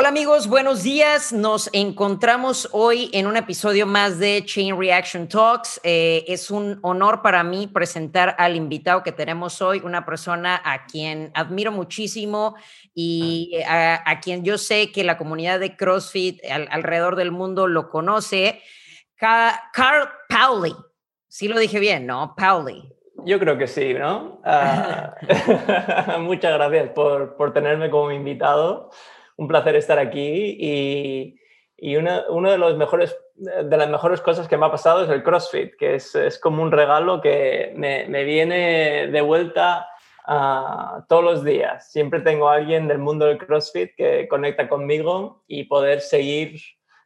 Hola amigos, buenos días. Nos encontramos hoy en un episodio más de Chain Reaction Talks. Eh, es un honor para mí presentar al invitado que tenemos hoy, una persona a quien admiro muchísimo y a, quien yo sé que la comunidad de CrossFit alrededor del mundo lo conoce. Carl Pauli. Sí lo dije bien, ¿no? Pauli. Yo creo que sí, ¿no? Ah, muchas gracias por, por tenerme como invitado un placer estar aquí y, y una, uno de los mejores de las mejores cosas que me ha pasado es el CrossFit, que es, es como un regalo que me, me viene de vuelta uh, todos los días. Siempre tengo a alguien del mundo del CrossFit que conecta conmigo y poder seguir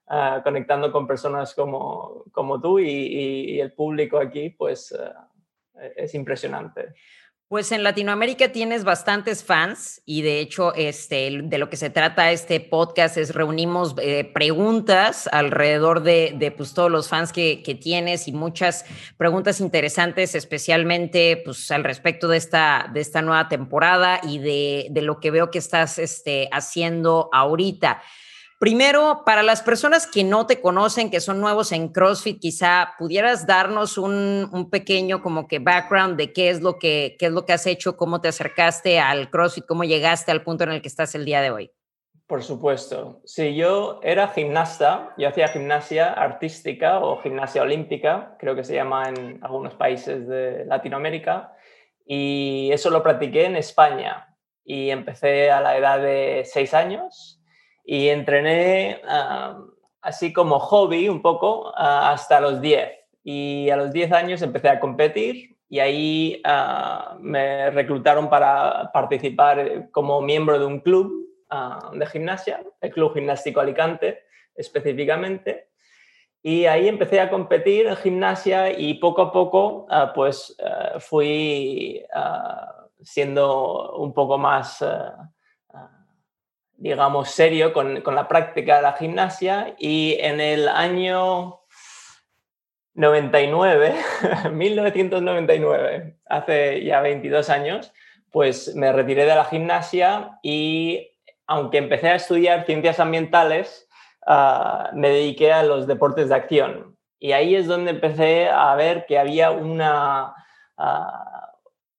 uh, conectando con personas como, como tú y, y, el público aquí, pues uh, es impresionante. Pues en Latinoamérica tienes bastantes fans y de hecho este, de lo que se trata este podcast es reunimos eh, preguntas alrededor de, de pues, todos los fans que, que, tienes y muchas preguntas interesantes, especialmente pues, al respecto de esta, de esta nueva temporada y de, de lo que veo que estás este, haciendo ahorita. Primero, para las personas que no te conocen, que son nuevos en CrossFit, quizá pudieras darnos un, pequeño como que background de qué es lo que qué es lo que has hecho, cómo te acercaste al CrossFit, cómo llegaste al punto en el que estás el día de hoy. Por supuesto. Sí, yo era gimnasta, yo hacía gimnasia artística o gimnasia olímpica, creo que se llama en algunos países de Latinoamérica, y eso lo practiqué en España y empecé a la edad de seis años y entrené así como hobby un poco hasta los 10. Y a los 10 años empecé a competir y ahí ah, me reclutaron para participar como miembro de un club ah, de gimnasia, el Club Gimnástico Alicante específicamente. Y ahí empecé a competir en gimnasia y poco a poco ah, pues fui siendo un poco más digamos, serio con, con, la práctica de la gimnasia y en el año 99, 1999, hace ya 22 años, pues me retiré de la gimnasia y aunque empecé a estudiar ciencias ambientales, uh, me dediqué a los deportes de acción. Y ahí es donde empecé a ver que había una... Uh,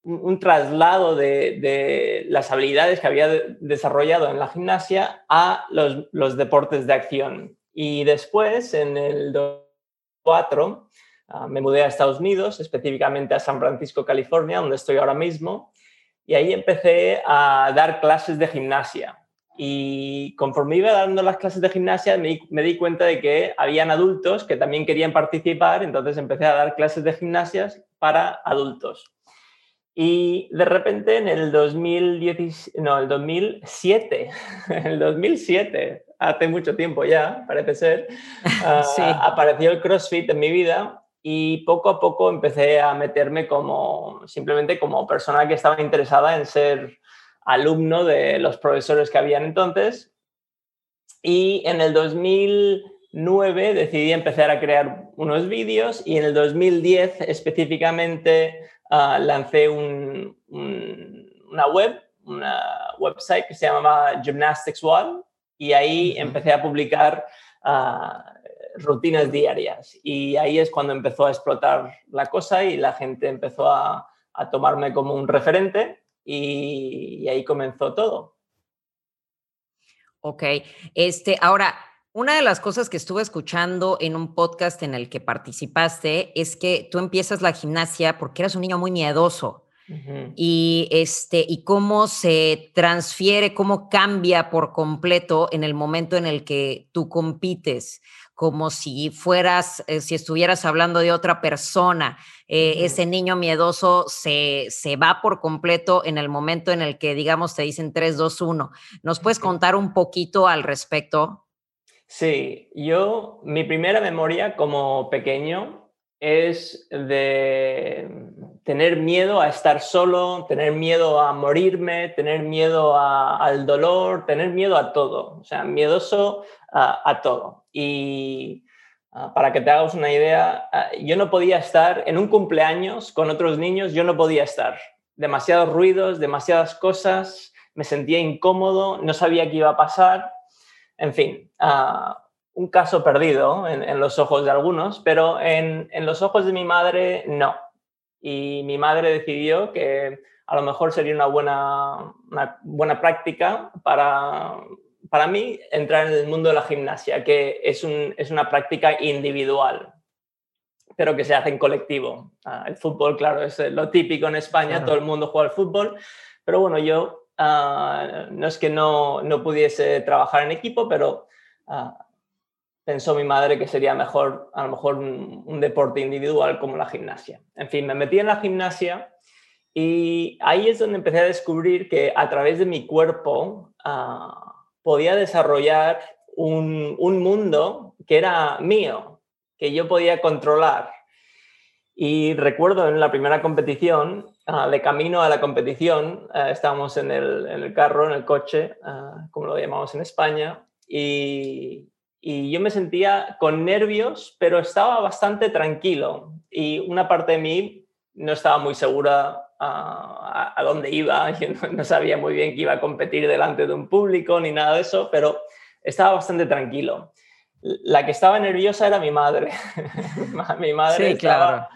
un, traslado de, las habilidades que había desarrollado en la gimnasia a los, deportes de acción. Y después, en el 2004, ah, me mudé a Estados Unidos, específicamente a San Francisco, California, donde estoy ahora mismo, y ahí empecé a dar clases de gimnasia. Y conforme iba dando las clases de gimnasia, me, me, di cuenta de que habían adultos que también querían participar, entonces empecé a dar clases de gimnasias para adultos. Y de repente en el 2010, no, el 2007, el 2007, hace mucho tiempo ya, parece ser, ah, apareció el CrossFit en mi vida y poco a poco empecé a meterme como simplemente como persona que estaba interesada en ser alumno de los profesores que habían entonces. Y en el 2009 decidí empezar a crear unos vídeos y en el 2010 específicamente Ah, lancé una web, una website que se llamaba Gymnastics One y ahí empecé a publicar ah, rutinas diarias y ahí es cuando empezó a explotar la cosa y la gente empezó a, tomarme como un referente y, y ahí comenzó todo. Ok, este, ahora, una de las cosas que estuve escuchando en un podcast en el que participaste es que tú empiezas la gimnasia porque eras un niño muy miedoso. Y este, y cómo se transfiere, cómo cambia por completo en el momento en el que tú compites, como si fueras, eh, si estuvieras hablando de otra persona. Eh, ese niño miedoso se, se va por completo en el momento en el que, digamos, te dicen 3, 2, 1. ¿Nos puedes contar un poquito al respecto? Sí, yo, mi primera memoria como pequeño es de tener miedo a estar solo, tener miedo a morirme, tener miedo al dolor, tener miedo a todo, o sea, miedoso a, todo. Y ah, para que te hagas una idea, ah, yo no podía estar en un cumpleaños con otros niños, yo no podía estar. Demasiados ruidos, demasiadas cosas, me sentía incómodo, no sabía qué iba a pasar En fin, un caso perdido en, los ojos de algunos, pero en, los ojos de mi madre no. Y mi madre decidió que a lo mejor sería una buena, una buena práctica para, para mí entrar en el mundo de la gimnasia, que es, un, es una práctica individual, pero que se hace en colectivo. Ah, el fútbol, claro, es lo típico en España, todo el mundo juega al fútbol, pero bueno, yo ah, no es que no, no, pudiese trabajar en equipo, pero ah, pensó mi madre que sería mejor, a lo mejor, un, deporte individual como la gimnasia. En fin, me metí en la gimnasia y ahí es donde empecé a descubrir que a través de mi cuerpo podía desarrollar un, un mundo que era mío, que yo podía controlar. Y recuerdo en la primera competición, ah, de camino a la competición, ah, estábamos en el, carro, en el coche, ah, como lo llamamos en España, y, yo me sentía con nervios, pero estaba bastante tranquilo. Y una parte de mí no estaba muy segura a, dónde iba, no, sabía muy bien que iba a competir delante de un público ni nada de eso, pero estaba bastante tranquilo la que estaba nerviosa era mi madre. mi madre estaba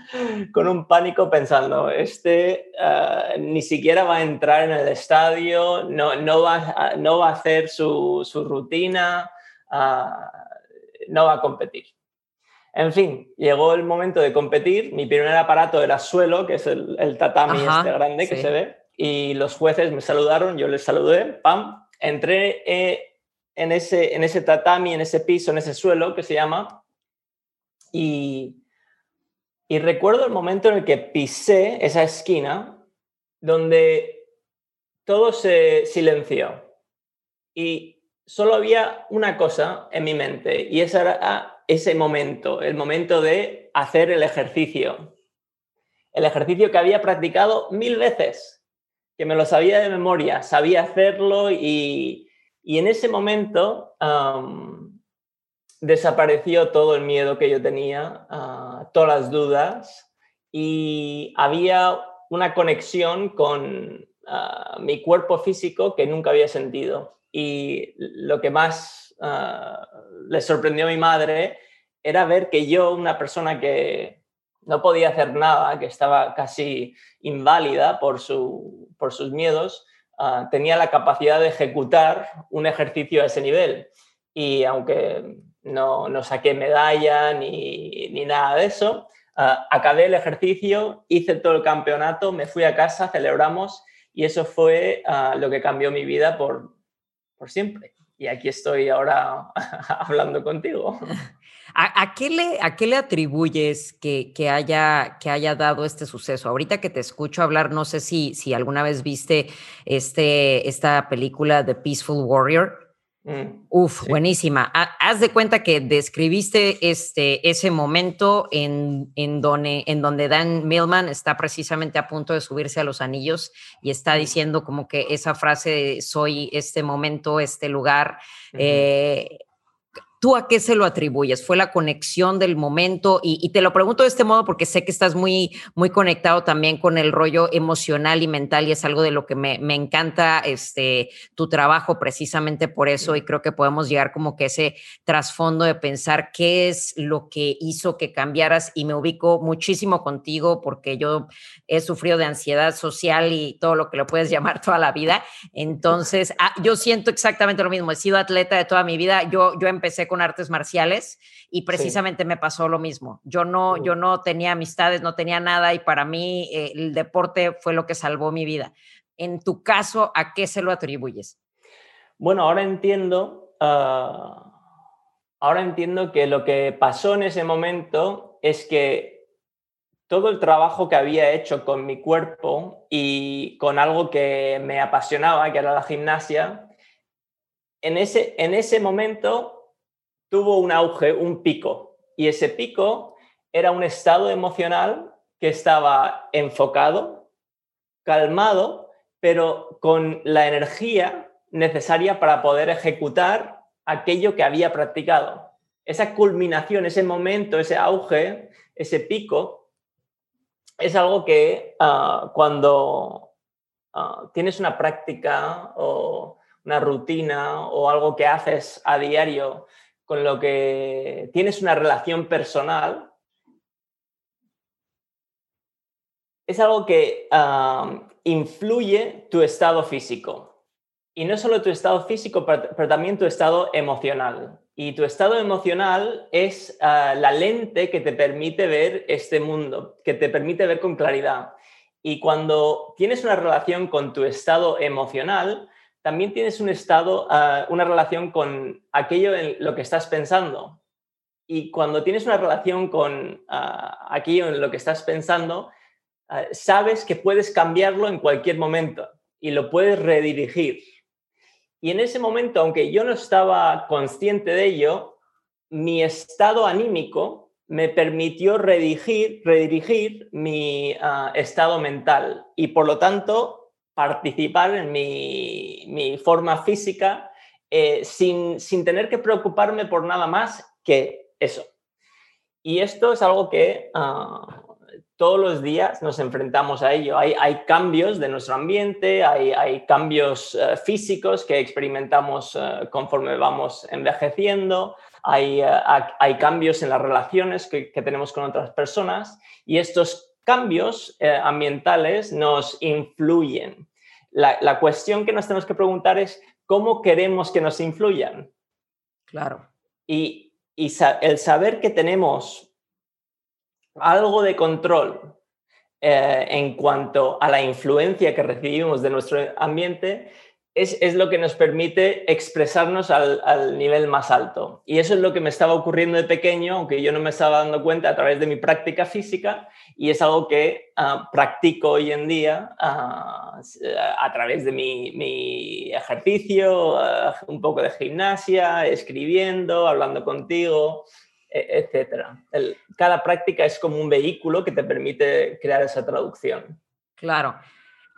con un pánico pensando, este eh, ni siquiera va a entrar en el estadio, no, no, va, a, no va a hacer su, rutina, ah, no va a competir. En fin, llegó el momento de competir. Mi primer aparato era suelo, que es el, tatami este grande que se ve. Y los jueces me saludaron, yo les saludé, pam. Entré eh, en ese, en ese tatami, en ese piso, en ese suelo que se llama. Y, y recuerdo el momento en el que pisé esa esquina donde todo se silenció. Y solo había una cosa en mi mente y ese era ese momento, el momento de hacer el ejercicio. El ejercicio que había practicado mil veces, que me lo sabía de memoria, sabía hacerlo y, y en ese momento desapareció todo el miedo que yo tenía, ah, todas las dudas y había una conexión con ah, mi cuerpo físico que nunca había sentido. Y lo que más ah, le sorprendió a mi madre era ver que yo, una persona que no podía hacer nada, que estaba casi inválida por, su, por sus miedos, Ah, tenía la capacidad de ejecutar un ejercicio a ese nivel. Y aunque no, no saqué medalla ni, ni, nada de eso, ah, acabé el ejercicio, hice todo el campeonato, me fui a casa, celebramos y eso fue ah, lo que cambió mi vida por, por siempre. Y aquí estoy ahora hablando contigo. ¿A, qué, le, ¿A qué le atribuyes que, que, haya, que haya dado este suceso? Ahorita que te escucho hablar, no sé si, si alguna vez viste este, esta película The Peaceful Warrior. Mm, Uf, buenísima. Haz de cuenta que describiste este, ese momento en, en, donde, en donde Dan Millman está precisamente a punto de subirse a los anillos y está diciendo como que esa frase soy este momento, este lugar. ¿Tú a qué se lo atribuyes? ¿Fue la conexión del momento? Y, te lo pregunto de este modo porque sé que estás muy, muy conectado también con el rollo emocional y mental y es algo de lo que me, me encanta este, tu trabajo precisamente por eso y creo que podemos llegar como que ese trasfondo de pensar qué es lo que hizo que cambiaras y me ubico muchísimo contigo porque yo he sufrido de ansiedad social y todo lo que lo puedes llamar toda la vida. Entonces, ah, yo siento exactamente lo mismo. He sido atleta de toda mi vida. Yo, yo empecé con artes marciales y precisamente me pasó lo mismo. Yo no, yo no tenía amistades, no tenía nada y para mí eh, el deporte fue lo que salvó mi vida. En tu caso, ¿a qué se lo atribuyes? Bueno, ahora entiendo, ah, ahora entiendo que lo que pasó en ese momento es que todo el trabajo que había hecho con mi cuerpo y con algo que me apasionaba, que era la gimnasia, en ese, en ese momento tuvo un auge, un pico, y ese pico era un estado emocional que estaba enfocado, calmado, pero con la energía necesaria para poder ejecutar aquello que había practicado. Esa culminación, ese momento, ese auge, ese pico, es algo que ah, cuando ah, tienes una práctica o una rutina o algo que haces a diario con lo que tienes una relación personal, es algo que influye tu estado físico. Y no solo tu estado físico, pero, también tu estado emocional. Y tu estado emocional es ah, la lente que te permite ver este mundo, que te permite ver con claridad. Y cuando tienes una relación con tu estado emocional, también tienes un estado, ah, una relación con aquello en lo que estás pensando. Y cuando tienes una relación con ah, aquello en lo que estás pensando, ah, sabes que puedes cambiarlo en cualquier momento y lo puedes redirigir. Y en ese momento, aunque yo no estaba consciente de ello, mi estado anímico me permitió redirigir, redirigir mi estado mental y por lo tanto participar en mi, forma física eh, sin, tener que preocuparme por nada más que eso. Y esto es algo que ah, todos los días nos enfrentamos a ello. Hay, cambios de nuestro ambiente, hay, cambios eh, físicos que experimentamos eh, conforme vamos envejeciendo, hay, cambios en las relaciones que, que tenemos con otras personas y estos cambios eh, ambientales nos influyen. La, cuestión que nos tenemos que preguntar es cómo queremos que nos influyan. Claro. Y, el saber que tenemos algo de control eh, en cuanto a la influencia que recibimos de nuestro ambiente es, lo que nos permite expresarnos al, nivel más alto. Y eso es lo que me estaba ocurriendo de pequeño, aunque yo no me estaba dando cuenta a través de mi práctica física, y es algo que ah, practico hoy en día ah, a través de mi, ejercicio, ah, un poco de gimnasia, escribiendo, hablando contigo, e, etc. cada práctica es como un vehículo que te permite crear esa traducción. Claro.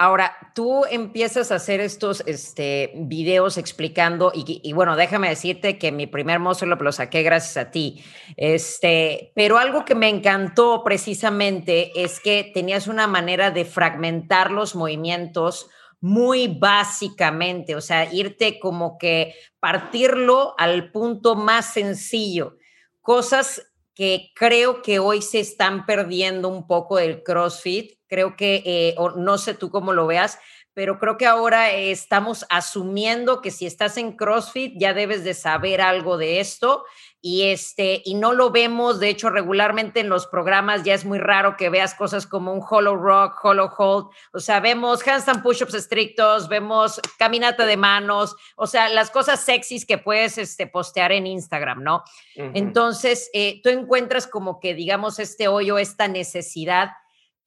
Ahora, tú empiezas a hacer estos este, videos explicando, y, bueno, déjame decirte que mi primer muscle lo saqué gracias a ti. Este, pero algo que me encantó precisamente es que tenías una manera de fragmentar los movimientos muy básicamente, o sea, irte como que partirlo al punto más sencillo. Cosas que creo que hoy se están perdiendo un poco del CrossFit. Creo que, eh, no sé tú cómo lo veas, pero creo que ahora estamos asumiendo que si estás en CrossFit ya debes de saber algo de esto y este y no lo vemos, de hecho regularmente en los programas ya es muy raro que veas cosas como un hollow rock, hollow hold, o sea, vemos handstand push-ups estrictos, vemos caminata de manos, o sea, las cosas sexys que puedes este, postear en Instagram, ¿no? Entonces, eh, tú encuentras como que digamos este hoyo, esta necesidad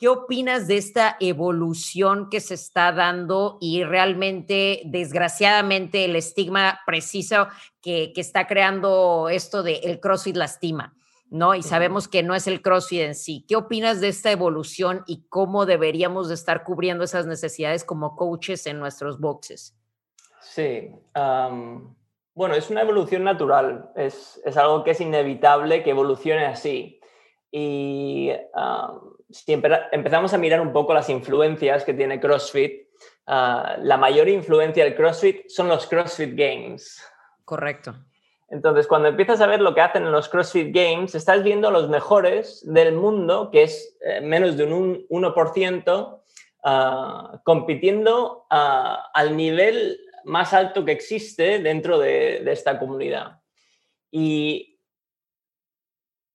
¿Qué opinas de esta evolución que se está dando y realmente, desgraciadamente, el estigma preciso que, está creando esto de el CrossFit lastima? ¿no? Y sabemos que no es el CrossFit en sí. ¿Qué opinas de esta evolución y cómo deberíamos de estar cubriendo esas necesidades como coaches en nuestros boxes? Sí, bueno, es una evolución natural, es, es, algo que es inevitable que evolucione así. Y si empezamos a mirar un poco las influencias que tiene CrossFit, ah, la mayor influencia del CrossFit son los CrossFit Games. Correcto. Entonces, cuando empiezas a ver lo que hacen en los CrossFit Games, estás viendo los mejores del mundo, que es eh, menos de un 1%, ah, compitiendo ah, al nivel más alto que existe dentro de, de esta comunidad. Y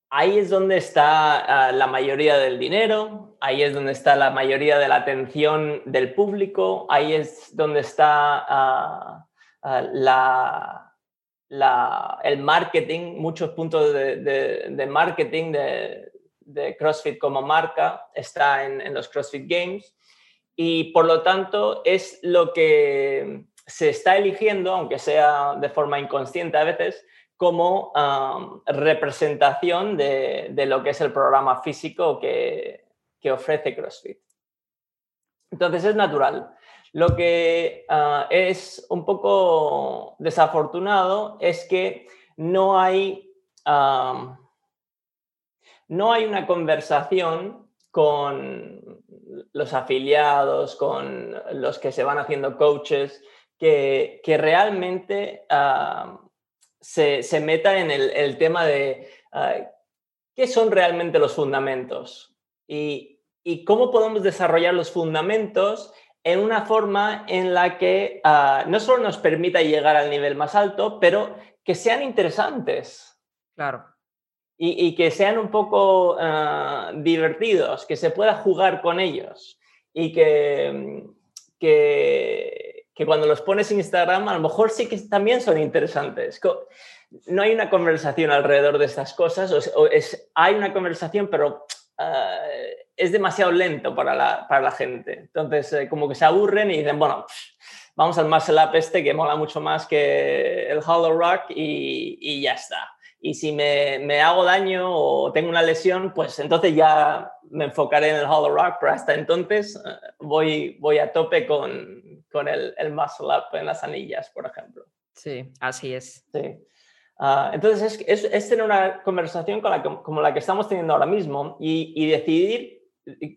ahí es donde está ah, la mayoría del dinero, ahí es donde está la mayoría de la atención del público, ahí es donde está ah, ah, el marketing, muchos puntos de, marketing de, CrossFit como marca está en los CrossFit Games. Y por lo tanto es lo que se está eligiendo, aunque sea de forma inconsciente a veces, como representación de, lo que es el programa físico que, ofrece CrossFit. Entonces es natural. Lo que ah, es un poco desafortunado es que no hay, no hay una conversación con los afiliados, con los que se van haciendo coaches, que, realmente ah, se, se, meta en el, tema de ah, qué son realmente los fundamentos y, y, cómo podemos desarrollar los fundamentos en una forma en la que ah, no solo nos permita llegar al nivel más alto, pero que sean interesantes. Claro. Y, que sean un poco divertidos, que se pueda jugar con ellos y que, que que cuando los pones en Instagram a lo mejor sí que también son interesantes. No hay una conversación alrededor de estas cosas, o es, hay una conversación, pero ah, es demasiado lento para la, para la gente. Entonces, eh, como que se aburren y dicen, bueno, vamos al muscle up este que mola mucho más que el hollow rock y, y ya está. Y si me, me, hago daño o tengo una lesión, pues entonces ya me enfocaré en el hollow rock, pero hasta entonces eh, voy, voy a tope con, con el, el muscle up en las anillas, por ejemplo. Sí, así es. Sí. Ah, entonces, es, es, tener una conversación con la como la que estamos teniendo ahora mismo y, y, decidir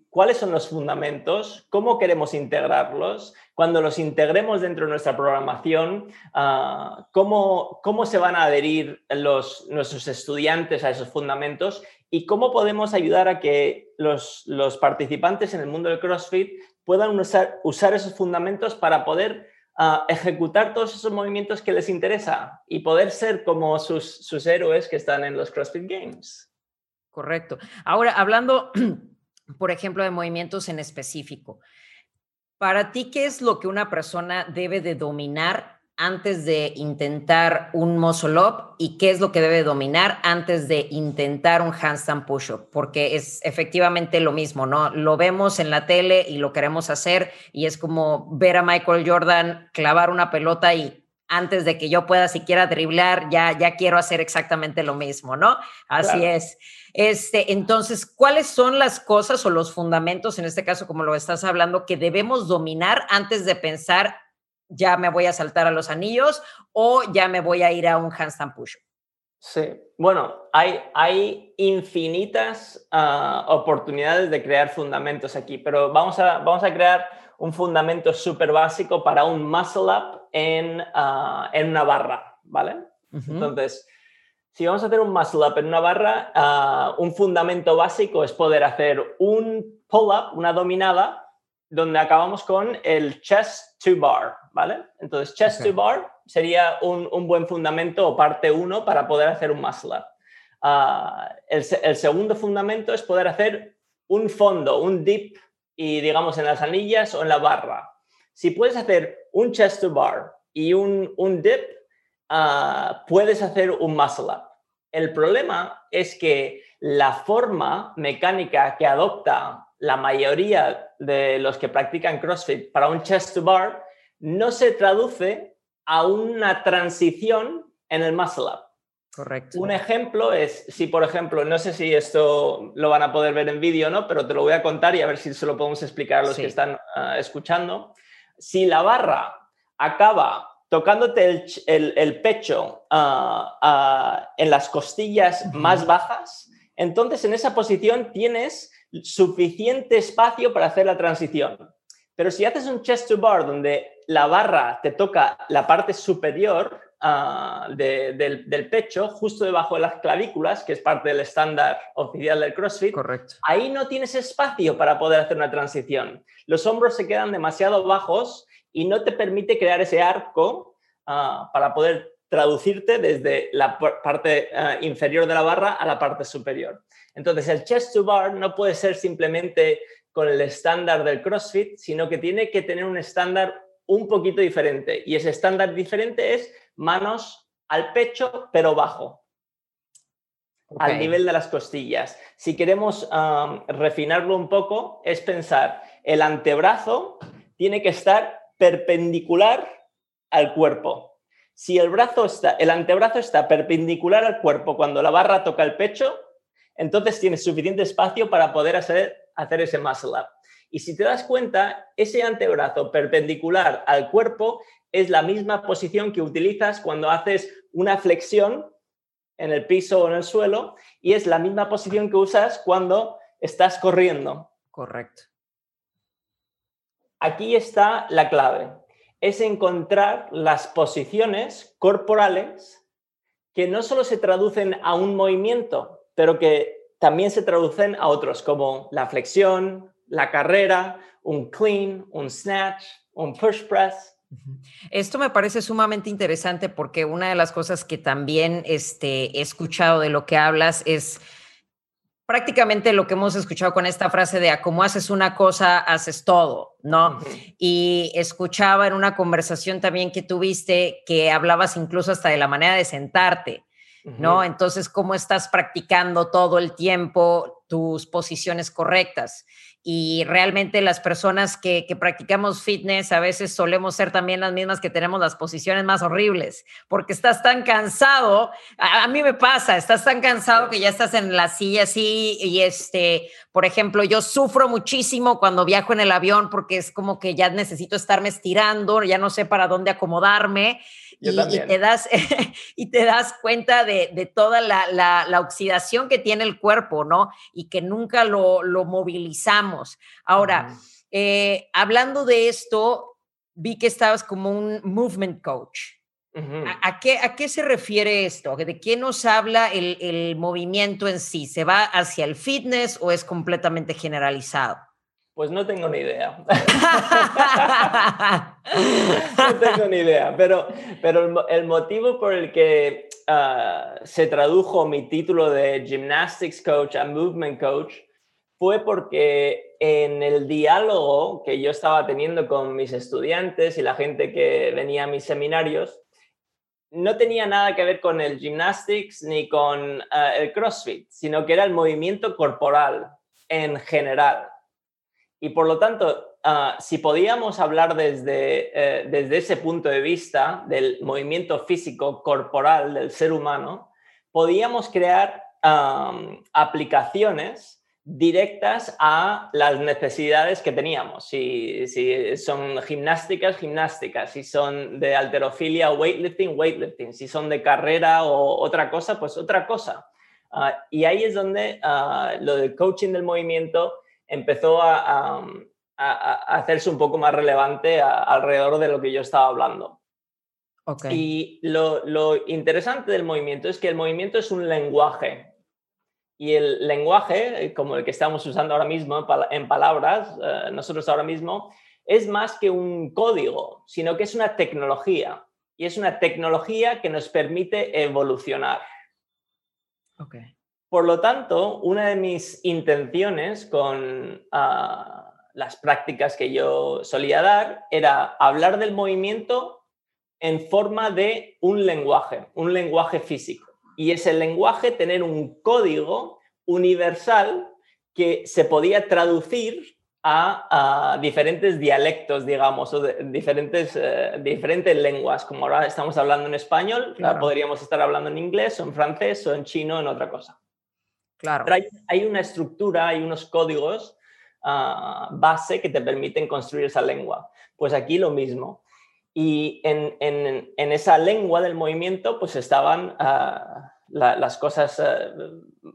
cuáles son los fundamentos, cómo queremos integrarlos, cuando los integremos dentro de nuestra programación, uh, cómo, cómo se van a adherir los, nuestros estudiantes a esos fundamentos y cómo podemos ayudar a que los, los participantes en el mundo del CrossFit puedan usar, usar esos fundamentos para poder uh, ejecutar todos esos movimientos que les interesa y poder ser como sus, sus héroes que están en los CrossFit Games. Correcto. Ahora, hablando, por ejemplo, de movimientos en específico, para ti, ¿qué es lo que una persona debe de dominar antes de intentar un muscle up y qué es lo que debe dominar antes de intentar un handstand push-up, porque es efectivamente lo mismo, ¿no? Lo vemos en la tele y lo queremos hacer y es como ver a Michael Jordan clavar una pelota y antes de que yo pueda siquiera driblar, ya, ya quiero hacer exactamente lo mismo, ¿no? Así es. Este, entonces, ¿cuáles son las cosas o los fundamentos, en este caso, como lo estás hablando, que debemos dominar antes de pensar ya me voy a saltar a los anillos o ya me voy a ir a un handstand push. Sí, bueno, hay, hay infinitas ah, oportunidades de crear fundamentos aquí, pero vamos a, vamos a crear un fundamento súper básico para un muscle up en, ah, en una barra, ¿vale? Entonces, si vamos a hacer un muscle up en una barra, ah, un fundamento básico es poder hacer un pull up, una dominada, donde acabamos con el chest to bar, ¿vale? Entonces, chest to bar sería un, buen fundamento o parte uno para poder hacer un muscle up. Ah, el, segundo fundamento es poder hacer un fondo, un dip, y digamos en las anillas o en la barra. Si puedes hacer un chest to bar y un, un dip, ah, puedes hacer un muscle up. El problema es que la forma mecánica que adopta la mayoría de los que practican CrossFit para un chest to bar no se traduce a una transición en el muscle up. Correcto. Un ejemplo es, si por ejemplo, no sé si esto lo van a poder ver en vídeo o no, pero te lo voy a contar y a ver si se lo podemos explicar a los que están ah, escuchando. Si la barra acaba tocándote el, pecho ah, ah, en las costillas más bajas, entonces en esa posición tienes suficiente espacio para hacer la transición. Pero si haces un chest to bar donde la barra te toca la parte superior ah, del, pecho, justo debajo de las clavículas, que es parte del estándar oficial del CrossFit, Correcto. ahí no tienes espacio para poder hacer una transición. Los hombros se quedan demasiado bajos y no te permite crear ese arco ah, para poder traducirte desde la parte ah, inferior de la barra a la parte superior. Entonces, el chest to bar no puede ser simplemente con el estándar del CrossFit, sino que tiene que tener un estándar un poquito diferente. Y ese estándar diferente es manos al pecho, pero bajo, al nivel de las costillas. Si queremos refinarlo un poco, es pensar, el antebrazo tiene que estar perpendicular al cuerpo. Si el, brazo está, el antebrazo está perpendicular al cuerpo cuando la barra toca el pecho, entonces tienes suficiente espacio para poder hacer, hacer ese muscle up. Y si te das cuenta, ese antebrazo perpendicular al cuerpo es la misma posición que utilizas cuando haces una flexión en el piso o en el suelo y es la misma posición que usas cuando estás corriendo. Correcto. Aquí está la clave. es encontrar las posiciones corporales que no solo se traducen a un movimiento, pero que también se traducen a otros, como la flexión, la carrera, un clean, un snatch, un push press. Esto me parece sumamente interesante porque una de las cosas que también este, he escuchado de lo que hablas es prácticamente lo que hemos escuchado con esta frase de a como haces una cosa, haces todo, ¿no? Y escuchaba en una conversación también que tuviste que hablabas incluso hasta de la manera de sentarte, ¿no? Entonces, ¿cómo estás practicando todo el tiempo tus posiciones correctas? Y realmente las personas que, practicamos fitness a veces solemos ser también las mismas que tenemos las posiciones más horribles, porque estás tan cansado, a, mí me pasa, estás tan cansado que ya estás en la silla así y este, por ejemplo, yo sufro muchísimo cuando viajo en el avión porque es como que ya necesito estarme estirando, ya no sé para dónde acomodarme y, te das, y te das cuenta de, toda la, oxidación que tiene el cuerpo, ¿no? Y que nunca lo, movilizamos. Ahora, eh, hablando de esto, vi que estabas como un movement coach. ¿A, qué, ¿A qué se refiere esto? ¿De qué nos habla el, el movimiento en sí? ¿Se va hacia el fitness o es completamente generalizado? Pues no tengo ni idea. no tengo ni idea, pero, pero el, motivo por el que ah, se tradujo mi título de Gymnastics Coach a Movement Coach fue porque en el diálogo que yo estaba teniendo con mis estudiantes y la gente que venía a mis seminarios, no tenía nada que ver con el gymnastics ni con ah, el CrossFit, sino que era el movimiento corporal en general. Y por lo tanto, ah, si podíamos hablar desde, eh, desde ese punto de vista del movimiento físico corporal del ser humano, podíamos crear aplicaciones directas a las necesidades que teníamos. Si, si, son gimnásticas, gimnásticas. Si son de alterofilia, weightlifting, weightlifting. Si son de carrera o otra cosa, pues otra cosa. Ah, y ahí es donde ah, lo del coaching del movimiento empezó a, hacerse un poco más relevante alrededor de lo que yo estaba hablando. Y lo, interesante del movimiento es que el movimiento es un lenguaje. Y el lenguaje, como el que estamos usando ahora mismo en palabras, eh, nosotros ahora mismo, es más que un código, sino que es una tecnología. Y es una tecnología que nos permite evolucionar. Okay. Por lo tanto, una de mis intenciones con ah, las prácticas que yo solía dar era hablar del movimiento en forma de un lenguaje, un lenguaje físico. Y ese lenguaje tener un código universal que se podía traducir a, diferentes dialectos, digamos, o diferentes, eh, diferentes lenguas. Como ahora estamos hablando en español, podríamos estar hablando en inglés o en francés o en chino o en otra cosa. Claro. hay, una estructura, hay unos códigos ah, base que te permiten construir esa lengua. Pues aquí lo mismo. Y en, esa lengua del movimiento, pues estaban ah, las cosas ah,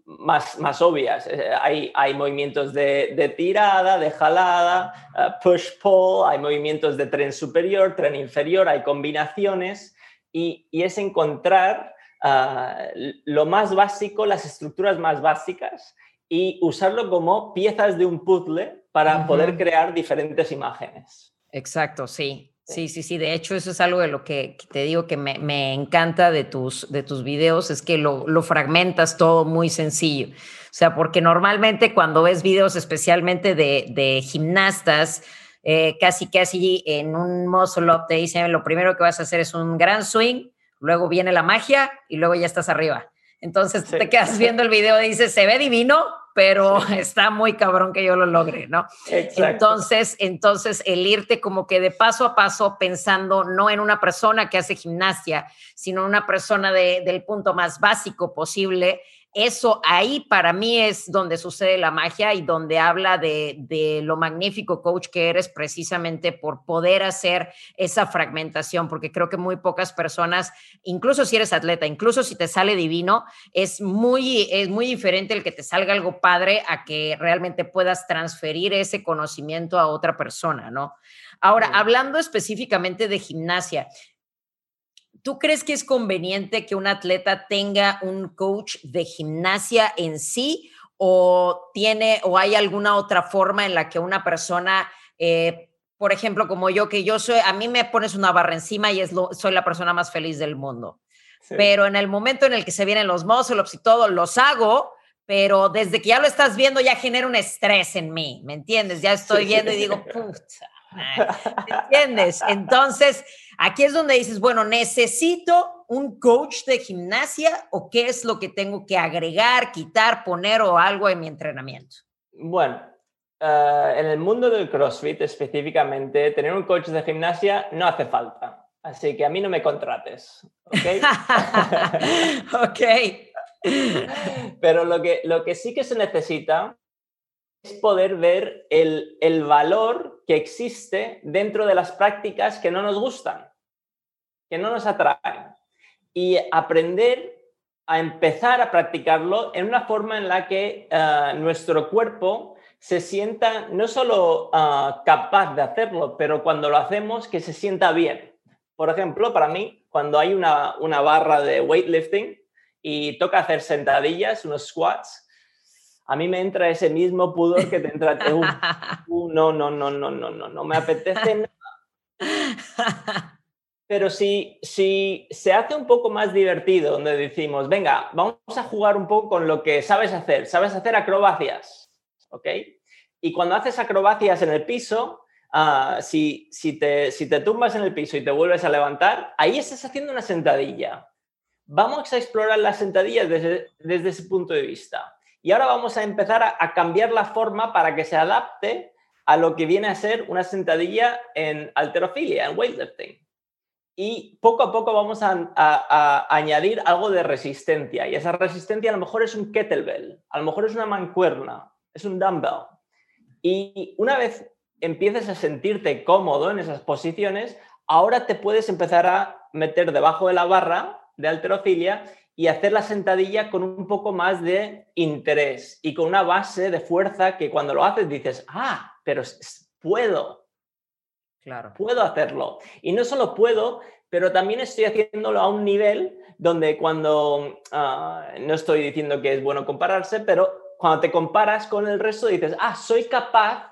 más, más obvias. Eh, hay, hay movimientos de, tirada, de jalada, push-pull, hay movimientos de tren superior, tren inferior, hay combinaciones. Y, y es encontrar Ah, lo más básico, las estructuras más básicas y usarlo como piezas de un puzzle para poder crear diferentes imágenes. Exacto, sí. Sí, sí, sí. De hecho, eso es algo de lo que, te digo que me, encanta de tus, de tus videos, es que lo, fragmentas todo muy sencillo. O sea, porque normalmente cuando ves videos especialmente de, gimnastas, eh, casi casi en un muscle up te dicen lo primero que vas a hacer es un gran swing luego viene la magia y luego ya estás arriba. Entonces te quedas viendo el video y dices, se ve divino, pero está muy cabrón que yo lo logre, ¿no? Entonces, entonces el irte como que de paso a paso pensando no en una persona que hace gimnasia, sino en una persona del punto más básico posible, eso ahí para mí es donde sucede la magia y donde habla de, de, lo magnífico coach que eres precisamente por poder hacer esa fragmentación, porque creo que muy pocas personas, incluso si eres atleta, incluso si te sale divino, es muy, es muy diferente el que te salga algo padre a que realmente puedas transferir ese conocimiento a otra persona, ¿no? Ahora, hablando específicamente de gimnasia, ¿Tú crees que es conveniente que un atleta tenga un coach de gimnasia en sí o tiene o hay alguna otra forma en la que una persona, eh, por ejemplo, como yo, que yo soy, a mí me pones una barra encima y es soy la persona más feliz del mundo. Pero en el momento en el que se vienen los muscle-ups y todo, los hago, pero desde que ya lo estás viendo ya genera un estrés en mí, ¿me entiendes? Ya estoy viendo y digo, puta, ¿me entiendes? Entonces, Aquí es donde dices, bueno, necesito un coach de gimnasia o qué es lo que tengo que agregar, quitar, poner o algo en mi entrenamiento. Bueno, eh, en el mundo del CrossFit específicamente, tener un coach de gimnasia no hace falta. Así que a mí no me contrates. ¿Ok? ok. Pero lo que, lo que sí que se necesita es poder ver el, el, valor que existe dentro de las prácticas que no nos gustan, que no nos atraen, y aprender a empezar a practicarlo en una forma en la que eh, nuestro cuerpo se sienta no solo eh, capaz de hacerlo, pero cuando lo hacemos que se sienta bien. Por ejemplo, para mí, cuando hay una, una barra de weightlifting y toca hacer sentadillas, unos squats, a mí me entra ese mismo pudor que te entra. Uh, no, no, no, no, no, no, no me apetece nada. Pero si, si se hace un poco más divertido, donde decimos, venga, vamos a jugar un poco con lo que sabes hacer, sabes hacer acrobacias, ¿ok? Y cuando haces acrobacias en el piso, uh, si, si, te, si te tumbas en el piso y te vuelves a levantar, ahí estás haciendo una sentadilla. Vamos a explorar las sentadillas desde, desde ese punto de vista. Y ahora vamos a empezar a, cambiar la forma para que se adapte a lo que viene a ser una sentadilla en alterofilia, en weightlifting. Y poco a poco vamos a, añadir algo de resistencia. Y esa resistencia a lo mejor es un kettlebell, a lo mejor es una mancuerna, es un dumbbell. Y una vez empieces a sentirte cómodo en esas posiciones, ahora te puedes empezar a meter debajo de la barra de alterofilia y hacer la sentadilla con un poco más de interés y con una base de fuerza que cuando lo haces dices, ah, pero puedo. Claro. Puedo hacerlo. Y no solo puedo, pero también estoy haciéndolo a un nivel donde cuando, ah, no estoy diciendo que es bueno compararse, pero cuando te comparas con el resto dices, ah, soy capaz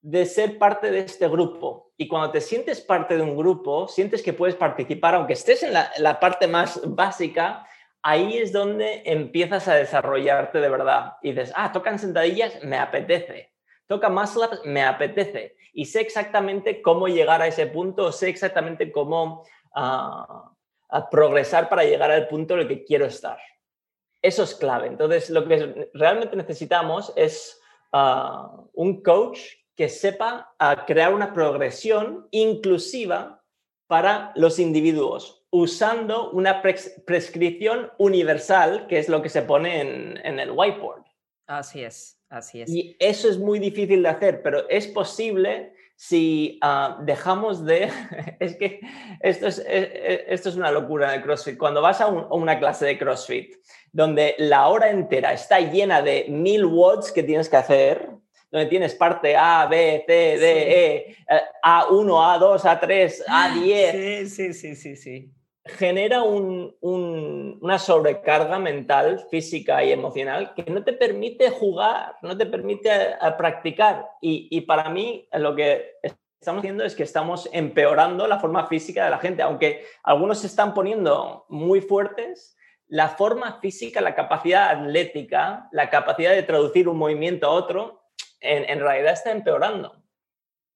de ser parte de este grupo. Y cuando te sientes parte de un grupo, sientes que puedes participar, aunque estés en la, la parte más básica, ahí es donde empiezas a desarrollarte de verdad. Y dices, ah, tocan sentadillas, me apetece. Toca muscle ups, me apetece. Y sé exactamente cómo llegar a ese punto, sé exactamente cómo ah, progresar para llegar al punto en el que quiero estar. Eso es clave. Entonces, lo que realmente necesitamos es ah, un coach que sepa ah, crear una progresión inclusiva para los individuos usando una prescripción universal, que es lo que se pone en, el whiteboard. Así es, así es. Y eso es muy difícil de hacer, pero es posible si ah, dejamos de... es que esto es, e, e, esto es una locura en el CrossFit. Cuando vas a, a, una clase de CrossFit, donde la hora entera está llena de mil watts que tienes que hacer, donde tienes parte A, B, C, D, E, A1, A2, A3, A10. Sí, sí, sí, sí, sí genera una sobrecarga mental, física y emocional que no te permite jugar, no te permite practicar. Y, para mí lo que estamos haciendo es que estamos empeorando la forma física de la gente. Aunque algunos se están poniendo muy fuertes, la forma física, la capacidad atlética, la capacidad de traducir un movimiento a otro, en realidad está empeorando.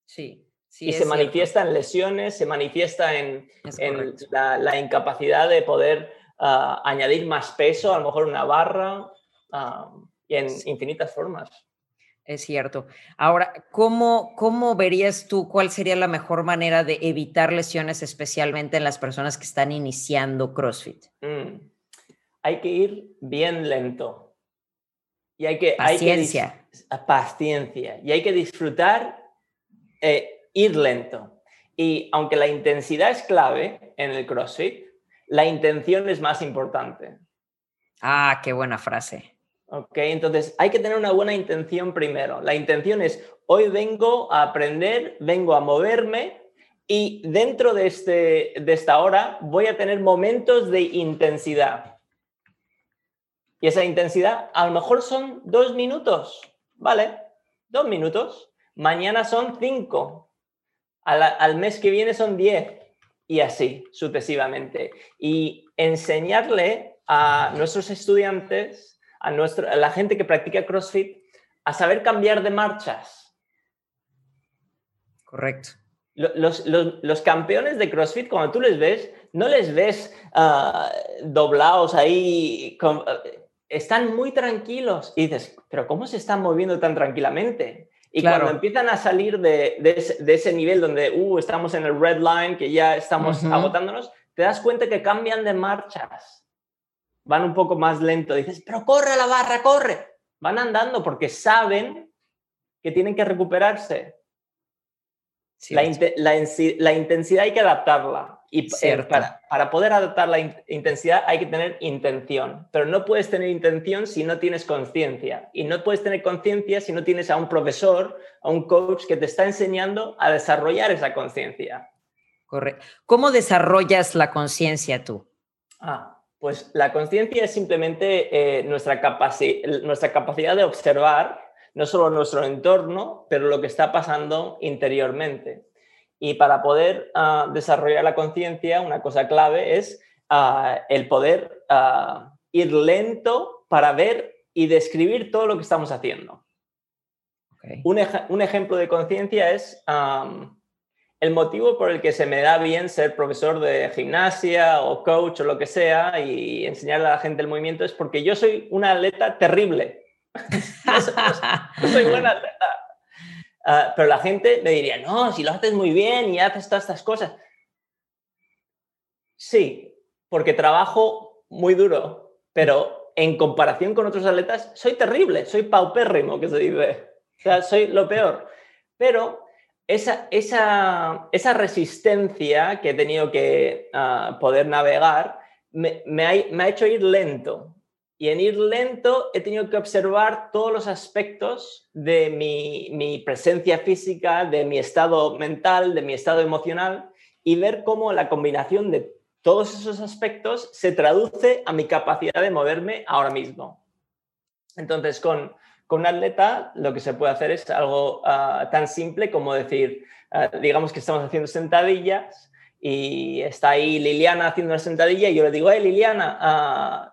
Sí, y se manifiesta en lesiones, se manifiesta en, la, incapacidad de poder ah, añadir más peso, a lo mejor una barra, ah, y en infinitas formas. Es cierto. Ahora, ¿cómo, ¿cómo verías tú cuál sería la mejor manera de evitar lesiones, especialmente en las personas que están iniciando CrossFit? Mm. hay que ir bien lento. Y hay que... Paciencia. paciencia. Y hay que disfrutar eh, ir lento. Y aunque la intensidad es clave en el CrossFit, la intención es más importante. Ah, qué buena frase. Ok, entonces hay que tener una buena intención primero. La intención es, hoy vengo a aprender, vengo a moverme y dentro de, este, de esta hora voy a tener momentos de intensidad. Y esa intensidad a lo mejor son dos minutos, ¿vale? Dos minutos. Mañana son cinco. Al, al mes que viene son diez. Y así sucesivamente. Y enseñarle a nuestros estudiantes a, la gente que practica CrossFit a saber cambiar de marchas. Correcto. Los, campeones de CrossFit, cuando tú les ves, no les ves ah, doblados ahí, están muy tranquilos. Y dices, pero ¿cómo se están moviendo tan tranquilamente? Y cuando empiezan a salir de, ese, nivel donde uh, estamos en el red line, que ya estamos agotándonos, te das cuenta que cambian de marchas van un poco más lento. Dices, pero corre la barra, corre. Van andando porque saben que tienen que recuperarse. la, intensidad hay que adaptarla. Y eh, para, para, poder adaptar la intensidad hay que tener intención. Pero no puedes tener intención si no tienes conciencia. Y no puedes tener conciencia si no tienes a un profesor, a un coach que te está enseñando a desarrollar esa conciencia. Correcto. ¿Cómo desarrollas la conciencia tú? Ah, pues la conciencia es simplemente eh, nuestra, nuestra capacidad de observar no solo nuestro entorno, pero lo que está pasando interiormente. Y para poder ah, desarrollar la conciencia, una cosa clave es ah, el poder ah, ir lento para ver y describir todo lo que estamos haciendo. Un, un, ejemplo de conciencia es el motivo por el que se me da bien ser profesor de gimnasia o coach o lo que sea y enseñarle a la gente el movimiento es porque yo soy una atleta terrible. no, soy buena atleta. Ah, pero la gente me diría, no, si lo haces muy bien y haces todas estas cosas. Sí, porque trabajo muy duro, pero en comparación con otros atletas, soy terrible, soy paupérrimo, que se dice. O sea, soy lo peor. Pero esa, esa, resistencia que he tenido que ah, poder navegar me, ha, hecho ir lento. Y en ir lento he tenido que observar todos los aspectos de mi, mi, presencia física, de mi estado mental, de mi estado emocional y ver cómo la combinación de todos esos aspectos se traduce a mi capacidad de moverme ahora mismo. Entonces, con, con un atleta lo que se puede hacer es algo ah, tan simple como decir, ah, digamos que estamos haciendo sentadillas y está ahí Liliana haciendo una sentadilla y yo le digo, hey Liliana, ah,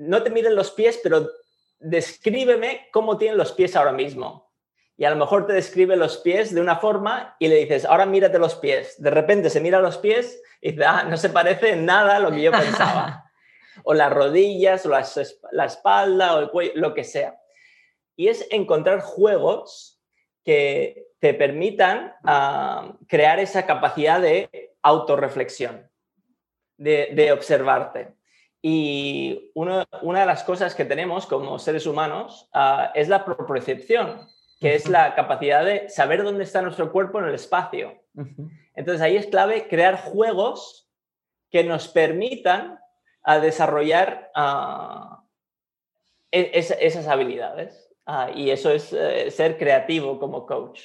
no te miren los pies, pero descríbeme cómo tienen los pies ahora mismo. Y a lo mejor te describe los pies de una forma y le dices, ahora mírate los pies. De repente se mira los pies y dice, ah, no se parece en nada a lo que yo pensaba. o las rodillas, o la espalda, o el cuello, lo que sea y es encontrar juegos que te permitan ah, crear esa capacidad de autorreflexión, de, observarte. Y una, de las cosas que tenemos como seres humanos ah, es la propriocepción, que es la capacidad de saber dónde está nuestro cuerpo en el espacio. Entonces ahí es clave crear juegos que nos permitan a desarrollar ah, e, esas habilidades. Y eso es eh, ser creativo como coach.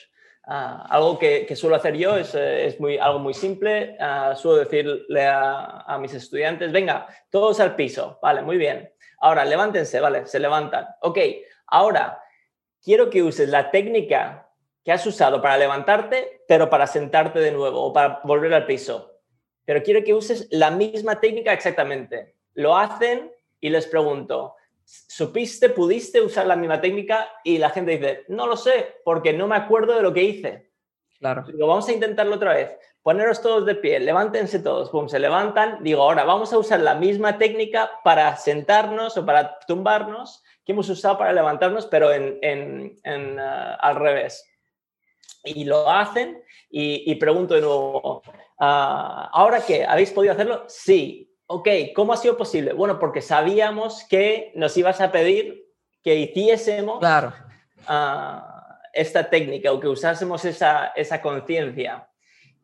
Ah, algo que, suelo hacer yo es, eh, es, muy, algo muy simple. Uh, suelo decirle a, mis estudiantes, venga, todos al piso. Vale, muy bien. Ahora, levántense, vale, se levantan. Ok, ahora, quiero que uses la técnica que has usado para levantarte, pero para sentarte de nuevo o para volver al piso. Pero quiero que uses la misma técnica exactamente. Lo hacen y les pregunto, ¿supiste, pudiste usar la misma técnica? Y la gente dice, no lo sé, porque no me acuerdo de lo que hice. Claro. Digo, vamos a intentarlo otra vez. Poneros todos de pie, levántense todos, pum, se levantan. Digo, ahora vamos a usar la misma técnica para sentarnos o para tumbarnos que hemos usado para levantarnos, pero en, en, uh, al revés. Y lo hacen y, pregunto de nuevo, uh, ¿ahora qué? ¿Habéis podido hacerlo? Sí. Ok, ¿cómo ha sido posible? Bueno, porque sabíamos que nos ibas a pedir que hiciésemos claro. Ah, esta técnica o que usásemos esa, esa conciencia.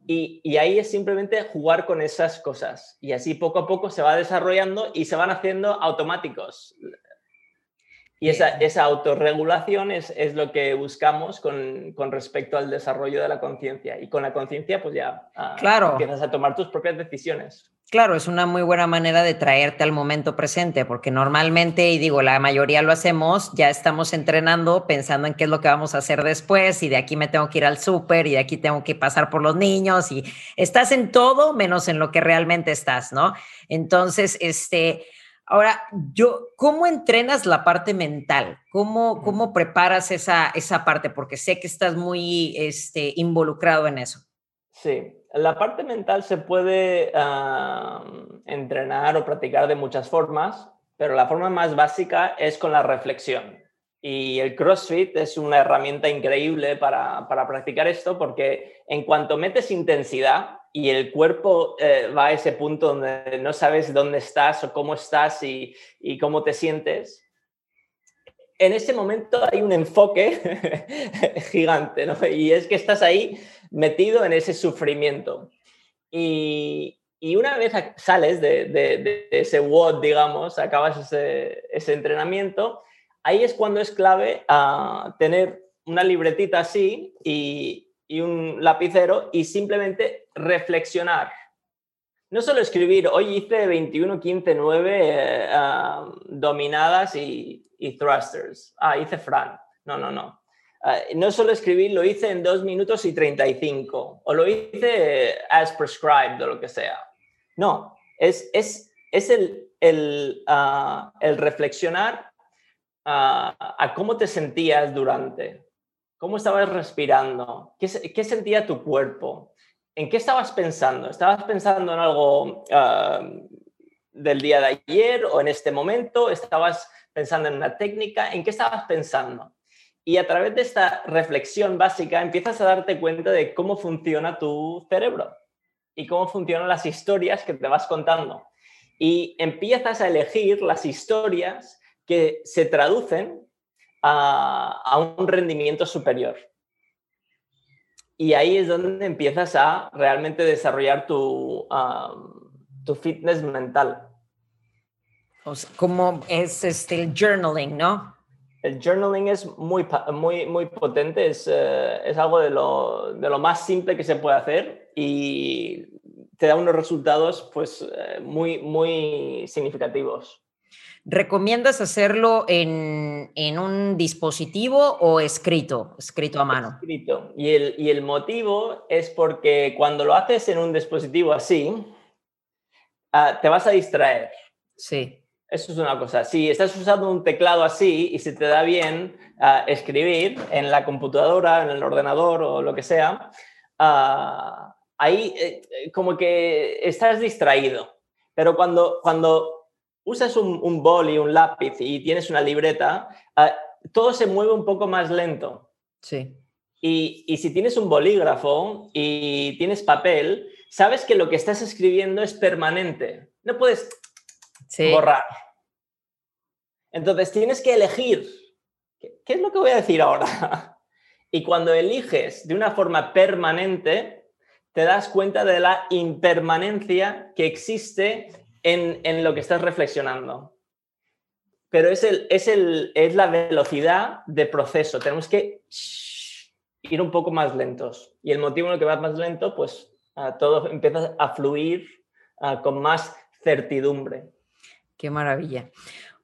Y, y, ahí es simplemente jugar con esas cosas. Y así poco a poco se va desarrollando y se van haciendo automáticos. Y esa, esa autorregulación es, es, lo que buscamos con, con, respecto al desarrollo de la conciencia. Y con la conciencia, pues ya ah, claro. empiezas a tomar tus propias decisiones. Claro, es una muy buena manera de traerte al momento presente, porque normalmente, y digo, la mayoría lo hacemos, ya estamos entrenando pensando en qué es lo que vamos a hacer después, y de aquí me tengo que ir al súper, y de aquí tengo que pasar por los niños, y estás en todo menos en lo que realmente estás, ¿no? Entonces, este, Ahora, yo, ¿cómo entrenas la parte mental? ¿Cómo, cómo preparas esa, esa parte? Porque sé que estás muy este, involucrado en eso. Sí, la parte mental se puede entrenar o practicar de muchas formas, pero la forma más básica es con la reflexión. Y el CrossFit es una herramienta increíble para, para practicar esto porque en cuanto metes intensidad, y el cuerpo eh, va a ese punto donde no sabes dónde estás o cómo estás y, y cómo te sientes, en ese momento hay un enfoque gigante, ¿no? Y es que estás ahí metido en ese sufrimiento. Y, y una vez sales de, ese WOD, digamos, acabas ese, entrenamiento, ahí es cuando es clave a tener una libretita así y, y un lapicero y simplemente reflexionar. No solo escribir, hoy hice 21, 15, 9 dominadas y, thrusters. Ah, hice Fran. No, no, no. Uh, no solo escribir, lo hice en 2 minutos y 35. O lo hice as prescribed o lo que sea. No, es, es, es el, el, uh, el reflexionar uh, a cómo te sentías durante. ¿Cómo estabas respirando? ¿Qué, ¿Qué, sentía tu cuerpo? ¿En qué estabas pensando? ¿Estabas pensando en algo del día de ayer o en este momento? ¿Estabas pensando en una técnica? ¿En qué estabas pensando? Y a través de esta reflexión básica empiezas a darte cuenta de cómo funciona tu cerebro y cómo funcionan las historias que te vas contando. Y empiezas a elegir las historias que se traducen a, un rendimiento superior. Y ahí es donde empiezas a realmente desarrollar tu, tu fitness mental. Como es este, el journaling, ¿no? El journaling es muy, muy, muy potente, es, eh, es algo de lo, de lo, más simple que se puede hacer y te da unos resultados pues, eh, muy, muy significativos. ¿Recomiendas hacerlo en, un dispositivo o escrito, escrito a mano? Escrito. Y el, y el motivo es porque cuando lo haces en un dispositivo así, ah, te vas a distraer. Sí. Eso es una cosa. Si estás usando un teclado así y se te da bien ah, escribir en la computadora, en el ordenador o lo que sea, ah, ahí eh, eh, como que estás distraído. Pero cuando, cuando usas un, un bol y un lápiz y tienes una libreta, ah, todo se mueve un poco más lento. Sí. Y, y, si tienes un bolígrafo y tienes papel, sabes que lo que estás escribiendo es permanente. No puedes borrar. Entonces tienes que elegir. ¿Qué, es lo que voy a decir ahora? y cuando eliges de una forma permanente, te das cuenta de la impermanencia que existe en, lo que estás reflexionando. Pero es, el, es, el, es la velocidad de proceso. Tenemos que ir un poco más lentos. Y el motivo en el que vas más lento, pues todo empieza a fluir con más certidumbre. Qué maravilla.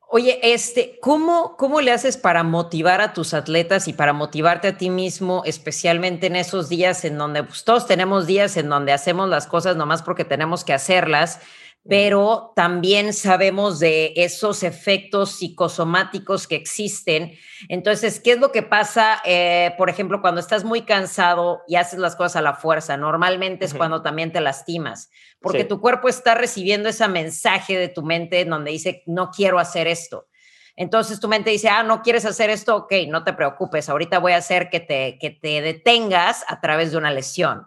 Oye, este, ¿cómo, ¿cómo le haces para motivar a tus atletas y para motivarte a ti mismo, especialmente en esos días en donde pues, todos tenemos días en donde hacemos las cosas nomás porque tenemos que hacerlas, pero también sabemos de esos efectos psicosomáticos que existen. Entonces, ¿qué es lo que pasa, eh, por ejemplo, cuando estás muy cansado y haces las cosas a la fuerza? Normalmente es cuando también te lastimas, porque tu cuerpo está recibiendo ese mensaje de tu mente en donde dice, no quiero hacer esto. Entonces tu mente dice, ah, no quieres hacer esto, ok, no te preocupes, ahorita voy a hacer que te, que te detengas a través de una lesión.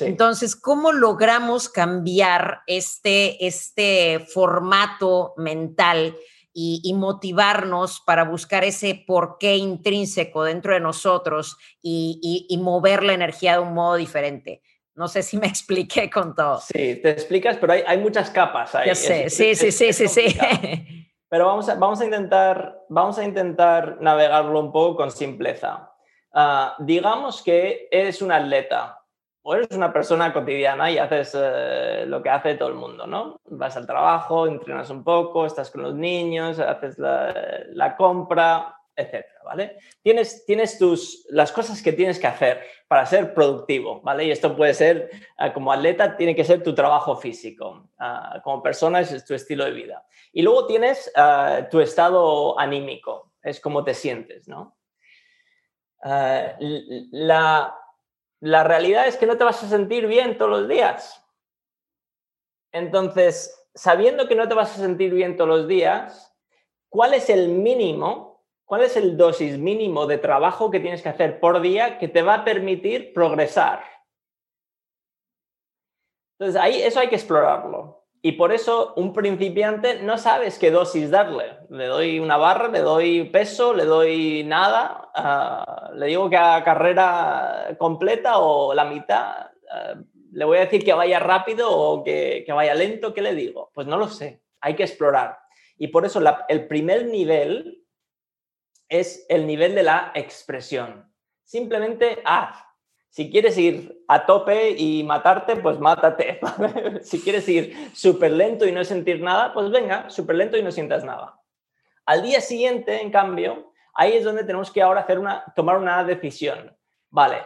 Entonces, ¿cómo logramos cambiar este, este formato mental y, motivarnos para buscar ese porqué intrínseco dentro de nosotros y, y, mover la energía de un modo diferente? No sé si me expliqué con todo. Sí, te explicas, pero hay, hay muchas capas ahí. Ya sé, sí, sí, sí, sí, sí. Pero vamos a, vamos, a intentar, vamos a intentar navegarlo un poco con simpleza. Ah, digamos que eres un atleta o eres una persona cotidiana y haces eh, lo que hace todo el mundo, ¿no? Vas al trabajo, entrenas un poco, estás con los niños, haces la, compra, etcétera, ¿vale? Tienes, tienes tus, las cosas que tienes que hacer para ser productivo, ¿vale? Y esto puede ser, ah, como atleta, tiene que ser tu trabajo físico, ah, como persona es tu estilo de vida. Y luego tienes ah, tu estado anímico, es como te sientes, ¿no? la, la realidad es que no te vas a sentir bien todos los días. Entonces, sabiendo que no te vas a sentir bien todos los días, ¿cuál es el mínimo ¿Cuál es el dosis mínimo de trabajo que tienes que hacer por día que te va a permitir progresar? Entonces, ahí eso hay que explorarlo. Y por eso un principiante no sabes qué dosis darle. Le doy una barra, le doy peso, le doy nada, ah, le digo que haga carrera completa o la mitad. Ah, le voy a decir que vaya rápido o que, vaya lento, ¿qué le digo? Pues no lo sé, hay que explorar. Y por eso el primer nivel es el nivel de la expresión. Simplemente haz. Si quieres ir a tope y matarte, pues mátate. si quieres ir súper lento y no sentir nada, pues venga, súper lento y no sientas nada. Al día siguiente, en cambio, ahí es donde tenemos que ahora hacer una, tomar una decisión. Vale,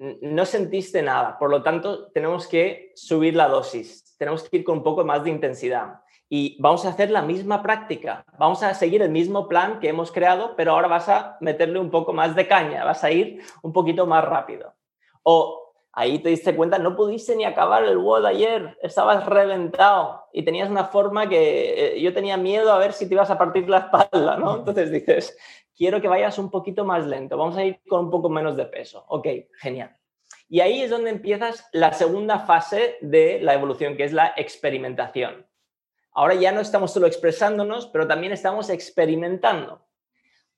no sentiste nada, por lo tanto, tenemos que subir la dosis, tenemos que ir con un poco más de intensidad y vamos a hacer la misma práctica, vamos a seguir el mismo plan que hemos creado, pero ahora vas a meterle un poco más de caña, vas a ir un poquito más rápido. O ahí te diste cuenta, no pudiste ni acabar el WOD ayer, estabas reventado y tenías una forma que eh, yo tenía miedo a ver si te ibas a partir la espalda, ¿no? Entonces dices, quiero que vayas un poquito más lento, vamos a ir con un poco menos de peso. Ok, genial. Y ahí es donde empiezas la segunda fase de la evolución, que es la experimentación. Ahora ya no estamos solo expresándonos, pero también estamos experimentando.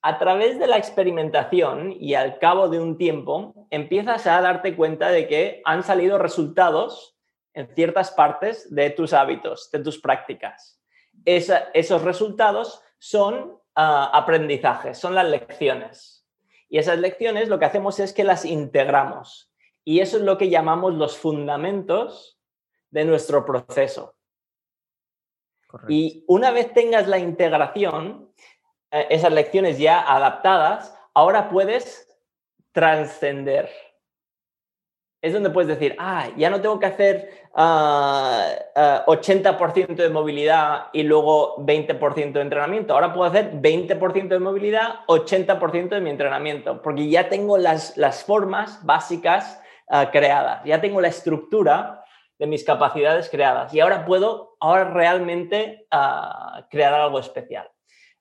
A través de la experimentación y al cabo de un tiempo, empiezas a darte cuenta de que han salido resultados en ciertas partes de tus hábitos, de tus prácticas. esos resultados son ah, aprendizajes, son las lecciones. Y esas lecciones lo que hacemos es que las integramos. Y eso es lo que llamamos los fundamentos de nuestro proceso. Y una vez tengas la integración, esas lecciones ya adaptadas, ahora puedes trascender. Es donde puedes decir, ah, ya no tengo que hacer 80% ah, ah, de movilidad y luego 20% de entrenamiento. Ahora puedo hacer 20% de movilidad, 80% de mi entrenamiento, porque ya tengo las, las formas básicas ah, creadas, ya tengo la estructura de mis capacidades creadas y ahora puedo ahora realmente crear algo especial.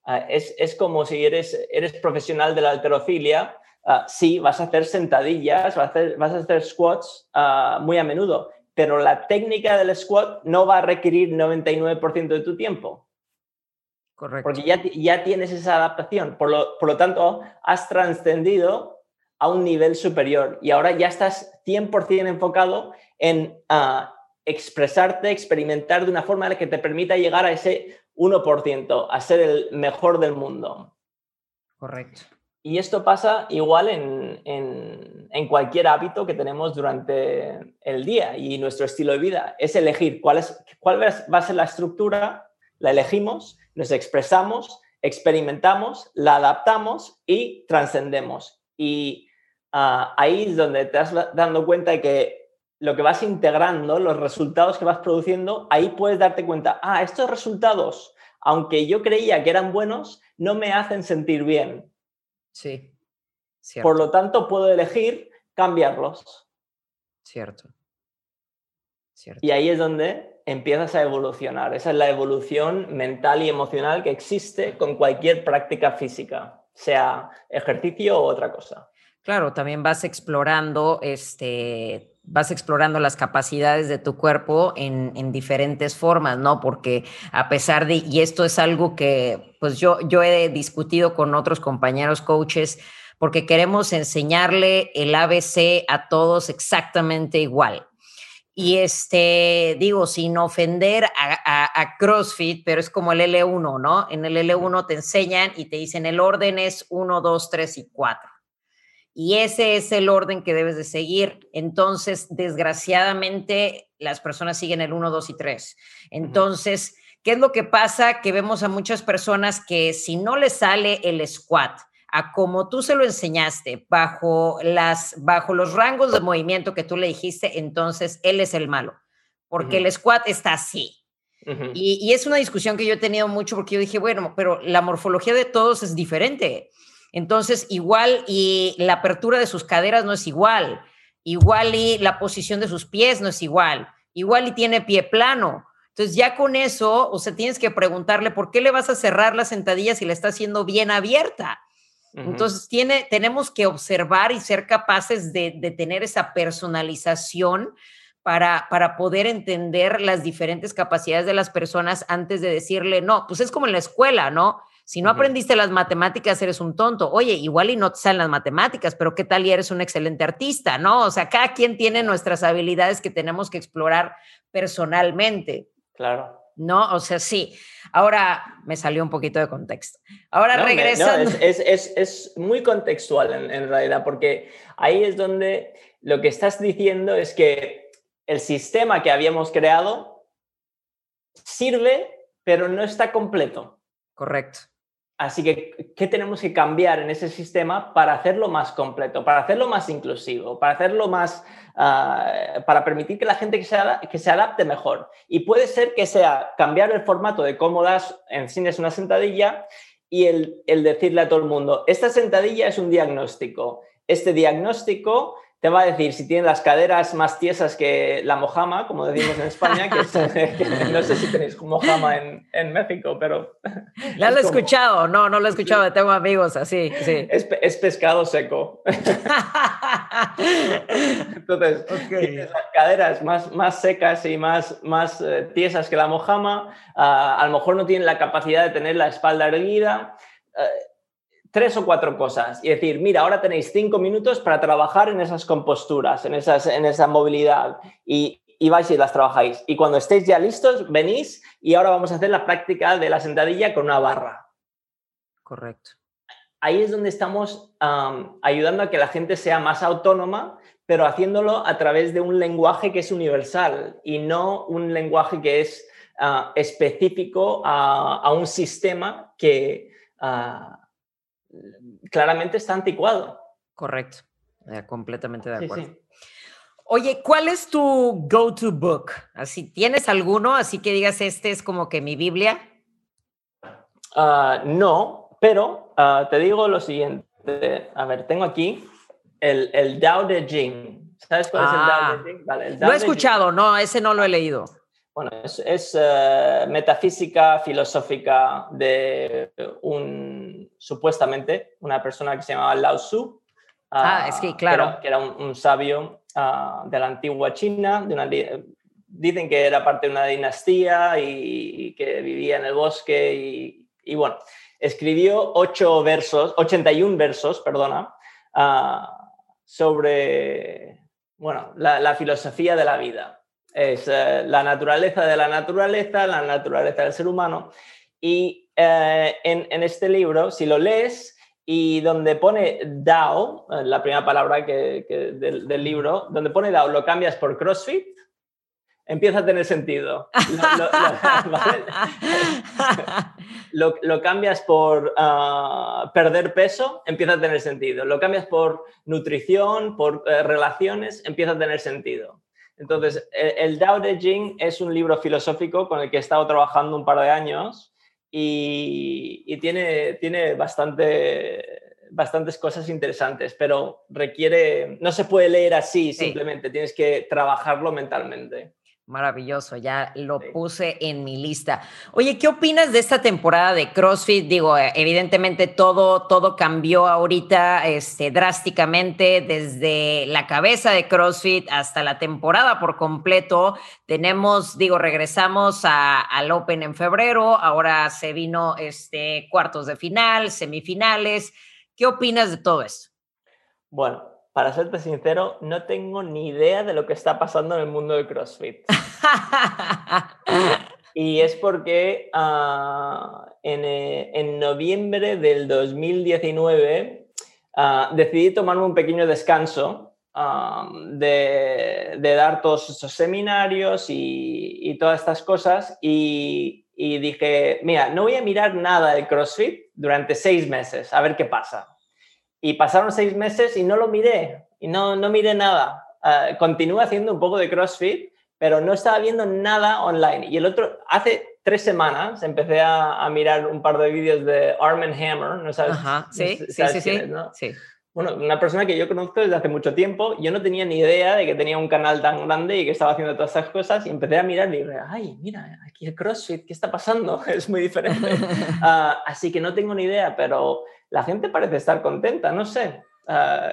Uh, es, es, como si eres, eres profesional de la alterofilia, uh, sí, vas a hacer sentadillas, vas a hacer, vas a hacer squats muy a menudo, pero la técnica del squat no va a requerir 99% de tu tiempo. Correcto. Porque ya, ya tienes esa adaptación. Por lo, por lo tanto, has trascendido a un nivel superior y ahora ya estás 100% enfocado en ah, expresarte, experimentar de una forma que te permita llegar a ese 1%, a ser el mejor del mundo. Correcto. Y esto pasa igual en, en, cualquier hábito que tenemos durante el día y nuestro estilo de vida. Es elegir cuál, es, cuál va a ser la estructura, la elegimos, nos expresamos, experimentamos, la adaptamos y trascendemos. Y Ah, ahí es donde te vas dando cuenta de que lo que vas integrando, los resultados que vas produciendo, ahí puedes darte cuenta, ah, estos resultados, aunque yo creía que eran buenos, no me hacen sentir bien. Sí. Por lo tanto, puedo elegir cambiarlos. Cierto. Cierto. Y ahí es donde empiezas a evolucionar. Esa es la evolución mental y emocional que existe con cualquier práctica física, sea ejercicio o otra cosa. Claro, también vas explorando, este, vas explorando las capacidades de tu cuerpo en, en, diferentes formas, ¿no? Porque a pesar de, y esto es algo que pues yo, yo he discutido con otros compañeros coaches, porque queremos enseñarle el ABC a todos exactamente igual. Y este, digo, sin ofender a, CrossFit, pero es como el L1, ¿no? En el L1 te enseñan y te dicen el orden es 1, 2, 3 y 4. Y ese es el orden que debes de seguir. Entonces, desgraciadamente, las personas siguen el 1, 2 y 3. Entonces, ¿qué es lo que pasa? Que vemos a muchas personas que si no les sale el squat, a como tú se lo enseñaste, bajo, las, bajo los rangos de movimiento que tú le dijiste, entonces él es el malo, porque el squat está así. y, y, es una discusión que yo he tenido mucho porque yo dije, bueno, pero la morfología de todos es diferente. Entonces, igual y la apertura de sus caderas no es igual, igual y la posición de sus pies no es igual, igual y tiene pie plano. Entonces, ya con eso, o sea, tienes que preguntarle por qué le vas a cerrar la sentadilla si la está haciendo bien abierta. Entonces, tiene, tenemos que observar y ser capaces de, tener esa personalización para, para, poder entender las diferentes capacidades de las personas antes de decirle, no, pues es como en la escuela, ¿no? Si no aprendiste las matemáticas, eres un tonto. Oye, igual y no te salen las matemáticas, pero ¿qué tal y eres un excelente artista, no? O sea, cada quien tiene nuestras habilidades que tenemos que explorar personalmente. Claro. ¿no? O sea, sí. Ahora me salió un poquito de contexto. Ahora regresando. es, muy contextual en, realidad, porque ahí es donde lo que estás diciendo es que el sistema que habíamos creado sirve, pero no está completo. Correcto. Así que, ¿qué tenemos que cambiar en ese sistema para hacerlo más completo, para hacerlo más inclusivo, para hacerlo más, ah, para permitir que la gente que se, adapte mejor? Y puede ser que sea cambiar el formato de cómo das, enseñas una sentadilla y el, el decirle a todo el mundo, esta sentadilla es un diagnóstico. Este diagnóstico te va a decir si tiene las caderas más tiesas que la mojama, como decimos en España, que, no sé si tenéis mojama en, en México, pero... ¿La has escuchado? No, no lo he escuchado, tengo amigos así, sí. Es, es pescado seco. Entonces, tienes las caderas más, más secas y más, más eh, tiesas que la mojama, ah, a lo mejor no tienen la capacidad de tener la espalda erguida. Tres o cuatro cosas y decir, mira, ahora tenéis cinco minutos para trabajar en esas composturas, en, esas, en esa movilidad y, y vais y las trabajáis. Y cuando estéis ya listos, venís y ahora vamos a hacer la práctica de la sentadilla con una barra. Correcto. Ahí es donde estamos ayudando a que la gente sea más autónoma, pero haciéndolo a través de un lenguaje que es universal y no un lenguaje que es ah, específico a, un sistema que... Ah, claramente está anticuado. Correcto, completamente de acuerdo. Oye, ¿cuál es tu go-to book? Así, ¿tienes alguno? Así que digas, este es como que mi Biblia. Ah, no, pero ah, te digo lo siguiente. A ver, tengo aquí el, el Dao de Jing. ¿Sabes cuál es el Dao de Jing? Vale, lo he escuchado, no, ese no lo he leído. Bueno, es, eh, metafísica filosófica de un, supuestamente, una persona que se llamaba Lao Tzu. ah, es que, claro. Que era, un, sabio ah, de la antigua China. dicen que era parte de una dinastía y, que vivía en el bosque. Y, bueno, escribió ocho versos, 81 versos, perdona, ah, sobre bueno, la filosofía de la vida es eh, la naturaleza de la naturaleza, la naturaleza del ser humano. Y eh, en, este libro, si lo lees y donde pone Dao, eh, la primera palabra que, del, libro, donde pone Dao, lo cambias por CrossFit, empieza a tener sentido. Lo, cambias por ah, perder peso, empieza a tener sentido. Lo cambias por nutrición, por relaciones, empieza a tener sentido. Entonces, el, Dao de Jing es un libro filosófico con el que he estado trabajando un par de años y, tiene, tiene bastante, bastantes cosas interesantes, pero requiere, no se puede leer así simplemente, tienes que trabajarlo mentalmente. Maravilloso, ya lo puse en mi lista. Oye, ¿qué opinas de esta temporada de CrossFit? Digo, eh, evidentemente todo, todo cambió ahorita este, drásticamente desde la cabeza de CrossFit hasta la temporada por completo. Tenemos, digo, regresamos al Open en febrero, ahora se vino este, cuartos de final, semifinales. ¿Qué opinas de todo esto? Bueno, para serte sincero, no tengo ni idea de lo que está pasando en el mundo del CrossFit. y es porque ah, eh, en, noviembre del 2019 ah, decidí tomarme un pequeño descanso ah, de, dar todos estos seminarios y, todas estas cosas y, y dije, mira, no voy a mirar nada del CrossFit durante seis meses, a ver qué pasa. Y pasaron seis meses y no lo miré, y no, no miré nada. Uh, continúo haciendo un poco de CrossFit, pero no estaba viendo nada online. Y el otro, hace tres semanas empecé a, a mirar un par de vídeos de Arm Hammer, ¿no sabes? Ajá, sí, sí, sí, sí. sí. Bueno, una persona que yo conozco desde hace mucho tiempo, yo no tenía ni idea de que tenía un canal tan grande y que estaba haciendo todas esas cosas y empecé a mirar y dije, ay, mira, aquí el CrossFit, ¿qué está pasando? Es muy diferente. uh, así que no tengo ni idea, pero la gente parece estar contenta, no sé. Uh,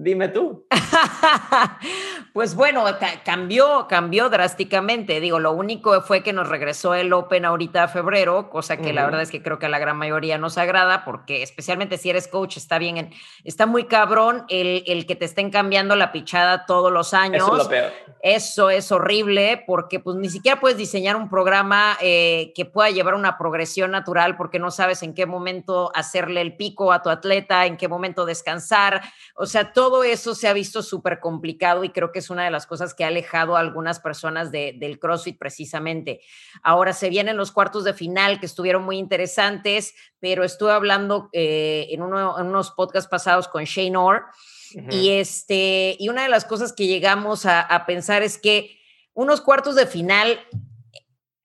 Dime tú. pues bueno, cambió, cambió drásticamente. Digo, lo único fue que nos regresó el Open ahorita a febrero, cosa que la verdad es que creo que a la gran mayoría nos agrada, porque especialmente si eres coach, está bien, está muy cabrón el, el, que te estén cambiando la pichada todos los años. Eso es lo peor. Eso es horrible, porque pues ni siquiera puedes diseñar un programa eh, que pueda llevar una progresión natural, porque no sabes en qué momento hacerle el pico a tu atleta, en qué momento descansar. O sea, todo todo eso se ha visto súper complicado y creo que es una de las cosas que ha alejado a algunas personas del CrossFit precisamente. Ahora se vienen los cuartos de final que estuvieron muy interesantes, pero estuve hablando eh, en, unos podcasts pasados con Shane Orr y, este, y una de las cosas que llegamos a, pensar es que unos cuartos de final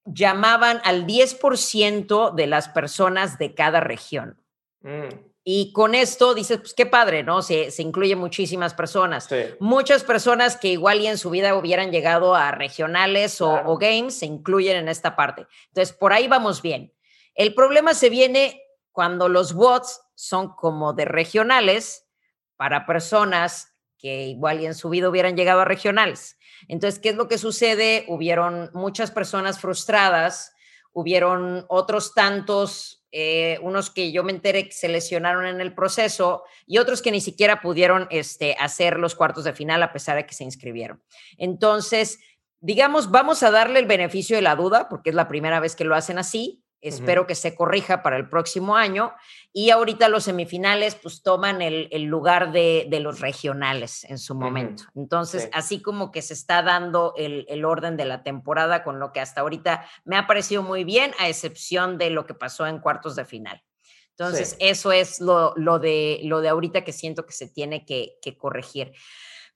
llamaban al 10% de las personas de cada región. Mm. Y con esto dices, pues qué padre, ¿no? Se, se incluye muchísimas personas. Muchas personas que igual y en su vida hubieran llegado a regionales o, o, games se incluyen en esta parte. Entonces, por ahí vamos bien. El problema se viene cuando los bots son como de regionales para personas que igual y en su vida hubieran llegado a regionales. Entonces, ¿qué es lo que sucede? Hubieron muchas personas frustradas, hubieron otros tantos eh, unos que yo me enteré que se lesionaron en el proceso y otros que ni siquiera pudieron este, hacer los cuartos de final a pesar de que se inscribieron. Entonces, digamos, vamos a darle el beneficio de la duda porque es la primera vez que lo hacen así. Espero que se corrija para el próximo año. Y ahorita los semifinales pues toman el, lugar de, los regionales en su momento. Entonces, así como que se está dando el, orden de la temporada con lo que hasta ahorita me ha parecido muy bien, a excepción de lo que pasó en cuartos de final. Entonces, eso es lo, de, lo de ahorita que siento que se tiene que, que corregir.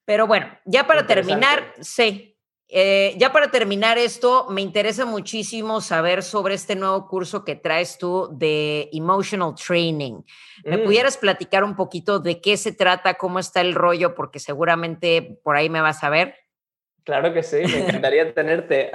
Pero bueno, ya para terminar, sí, eh, ya para terminar esto, me interesa muchísimo saber sobre este nuevo curso que traes tú de Emotional Training. ¿Me mm. pudieras platicar un poquito de qué se trata, cómo está el rollo? Porque seguramente por ahí me vas a ver. Claro que sí, me encantaría tenerte.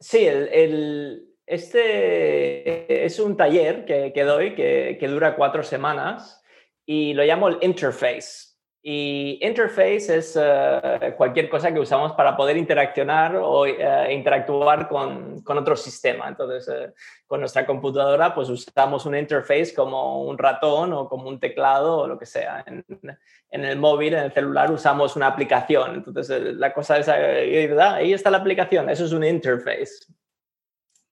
sí, el, este es un taller que, que doy que, que dura cuatro semanas y lo llamo el Interface. Y interface es eh, cualquier cosa que usamos para poder interaccionar o eh, interactuar con, con, otro sistema. Entonces, eh, con nuestra computadora, pues usamos un interface como un ratón o como un teclado o lo que sea. En, en el móvil, en el celular, usamos una aplicación. Entonces, la cosa es, ahí está la aplicación, eso es un interface.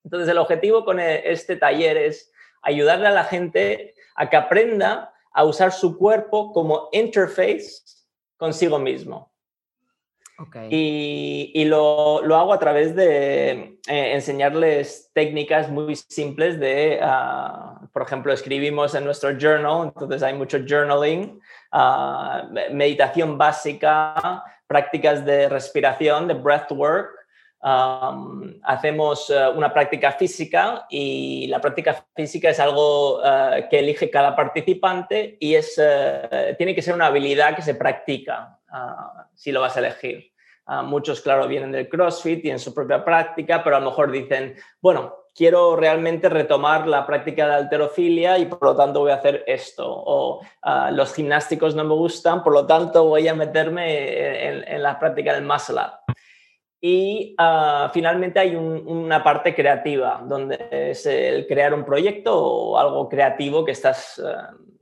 Entonces, el objetivo con este taller es ayudarle a la gente a que aprenda a usar su cuerpo como interface consigo mismo. Y, lo, hago a través de eh, enseñarles técnicas muy simples de, ah, por ejemplo, escribimos en nuestro journal, entonces hay mucho journaling, ah, meditación básica, prácticas de respiración, de breathwork, hacemos eh, una práctica física y la práctica física es algo eh, que elige cada participante y es, eh, tiene que ser una habilidad que se practica ah, si lo vas a elegir. Ah, muchos, claro, vienen del CrossFit y en su propia práctica, pero a lo mejor dicen, bueno, quiero realmente retomar la práctica de alterofilia y por lo tanto voy a hacer esto. O ah, los gimnásticos no me gustan, por lo tanto voy a meterme en, la práctica del muscle up. Y ah, finalmente hay una parte creativa, donde es el crear un proyecto o algo creativo que estás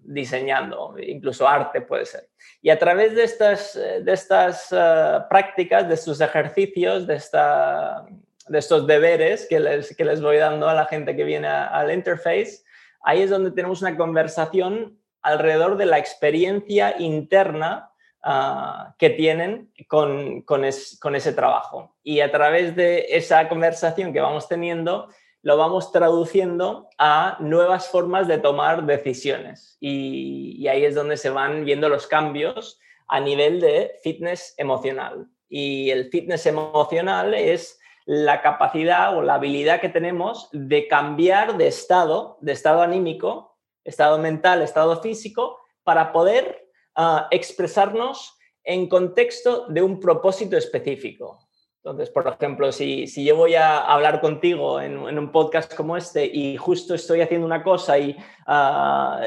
diseñando, incluso arte puede ser. Y a través de estas, de estas eh, prácticas, de estos ejercicios, de, esta, de estos deberes que les, que les voy dando a la gente que viene al interface, ahí es donde tenemos una conversación alrededor de la experiencia interna ah, que tienen con, con, con ese trabajo. Y a través de esa conversación que vamos teniendo, lo vamos traduciendo a nuevas formas de tomar decisiones. Y, ahí es donde se van viendo los cambios a nivel de fitness emocional. Y el fitness emocional es la capacidad o la habilidad que tenemos de cambiar de estado, de estado anímico, estado mental, estado físico, para poder ah, expresarnos en contexto de un propósito específico. Entonces, por ejemplo, si, si yo voy a hablar contigo en, un podcast como este y justo estoy haciendo una cosa y ah,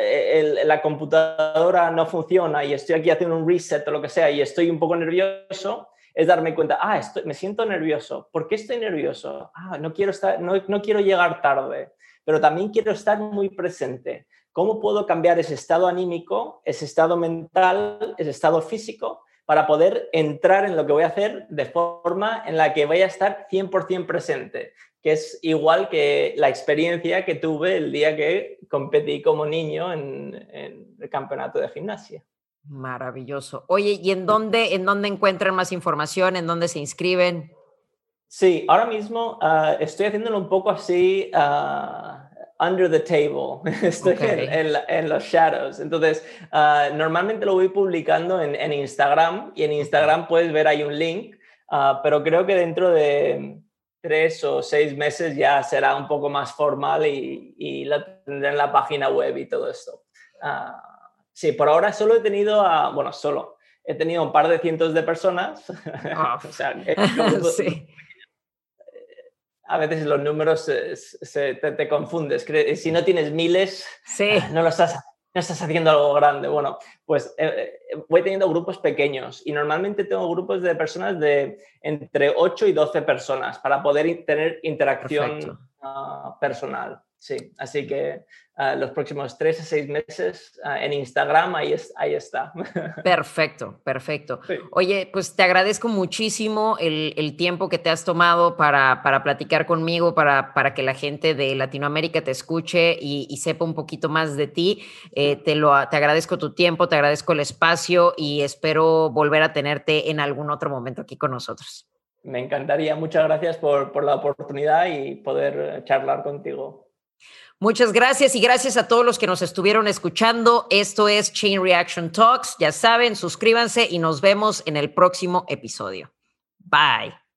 la computadora no funciona y estoy aquí haciendo un reset o lo que sea y estoy un poco nervioso, es darme cuenta, ah, estoy, me siento nervioso. ¿Por qué estoy nervioso? Ah, no quiero, estar, no, no quiero llegar tarde, pero también quiero estar muy presente. ¿Cómo puedo cambiar ese estado anímico, ese estado mental, ese estado físico para poder entrar en lo que voy a hacer de forma en la que vaya a estar 100% presente, que es igual que la experiencia que tuve el día que competí como niño en, el campeonato de gimnasia. Maravilloso. Oye, ¿y en dónde, en dónde encuentran más información? ¿En dónde se inscriben? Sí, ahora mismo ah, estoy haciéndolo un poco así. Uh, under the table, estoy en, los shadows. Entonces, ah, normalmente lo voy publicando en, Instagram y en Instagram puedes ver ahí un link, ah, pero creo que dentro de tres o seis meses ya será un poco más formal y, y lo tendré en la página web y todo esto. Ah, sí, por ahora solo he tenido, a, bueno, solo. He tenido un par de cientos de personas. o sea, sí a veces los números se, te, confundes. Si no tienes miles, ah, no lo estás, no estás haciendo algo grande. Bueno, pues eh, eh, voy teniendo grupos pequeños y normalmente tengo grupos de personas de entre 8 y 12 personas para poder tener interacción ah, personal. Sí, así que los próximos tres a seis meses ah, en Instagram, ahí, es, ahí está. Perfecto, perfecto. Oye, pues te agradezco muchísimo el, tiempo que te has tomado para, para platicar conmigo, para, para, que la gente de Latinoamérica te escuche y, sepa un poquito más de ti. Eh, te, lo, te agradezco tu tiempo, te agradezco el espacio y espero volver a tenerte en algún otro momento aquí con nosotros. Me encantaría. Muchas gracias por, por la oportunidad y poder charlar contigo. Muchas gracias y gracias a todos los que nos estuvieron escuchando. Esto es Chain Reaction Talks. Ya saben, suscríbanse y nos vemos en el próximo episodio. Bye.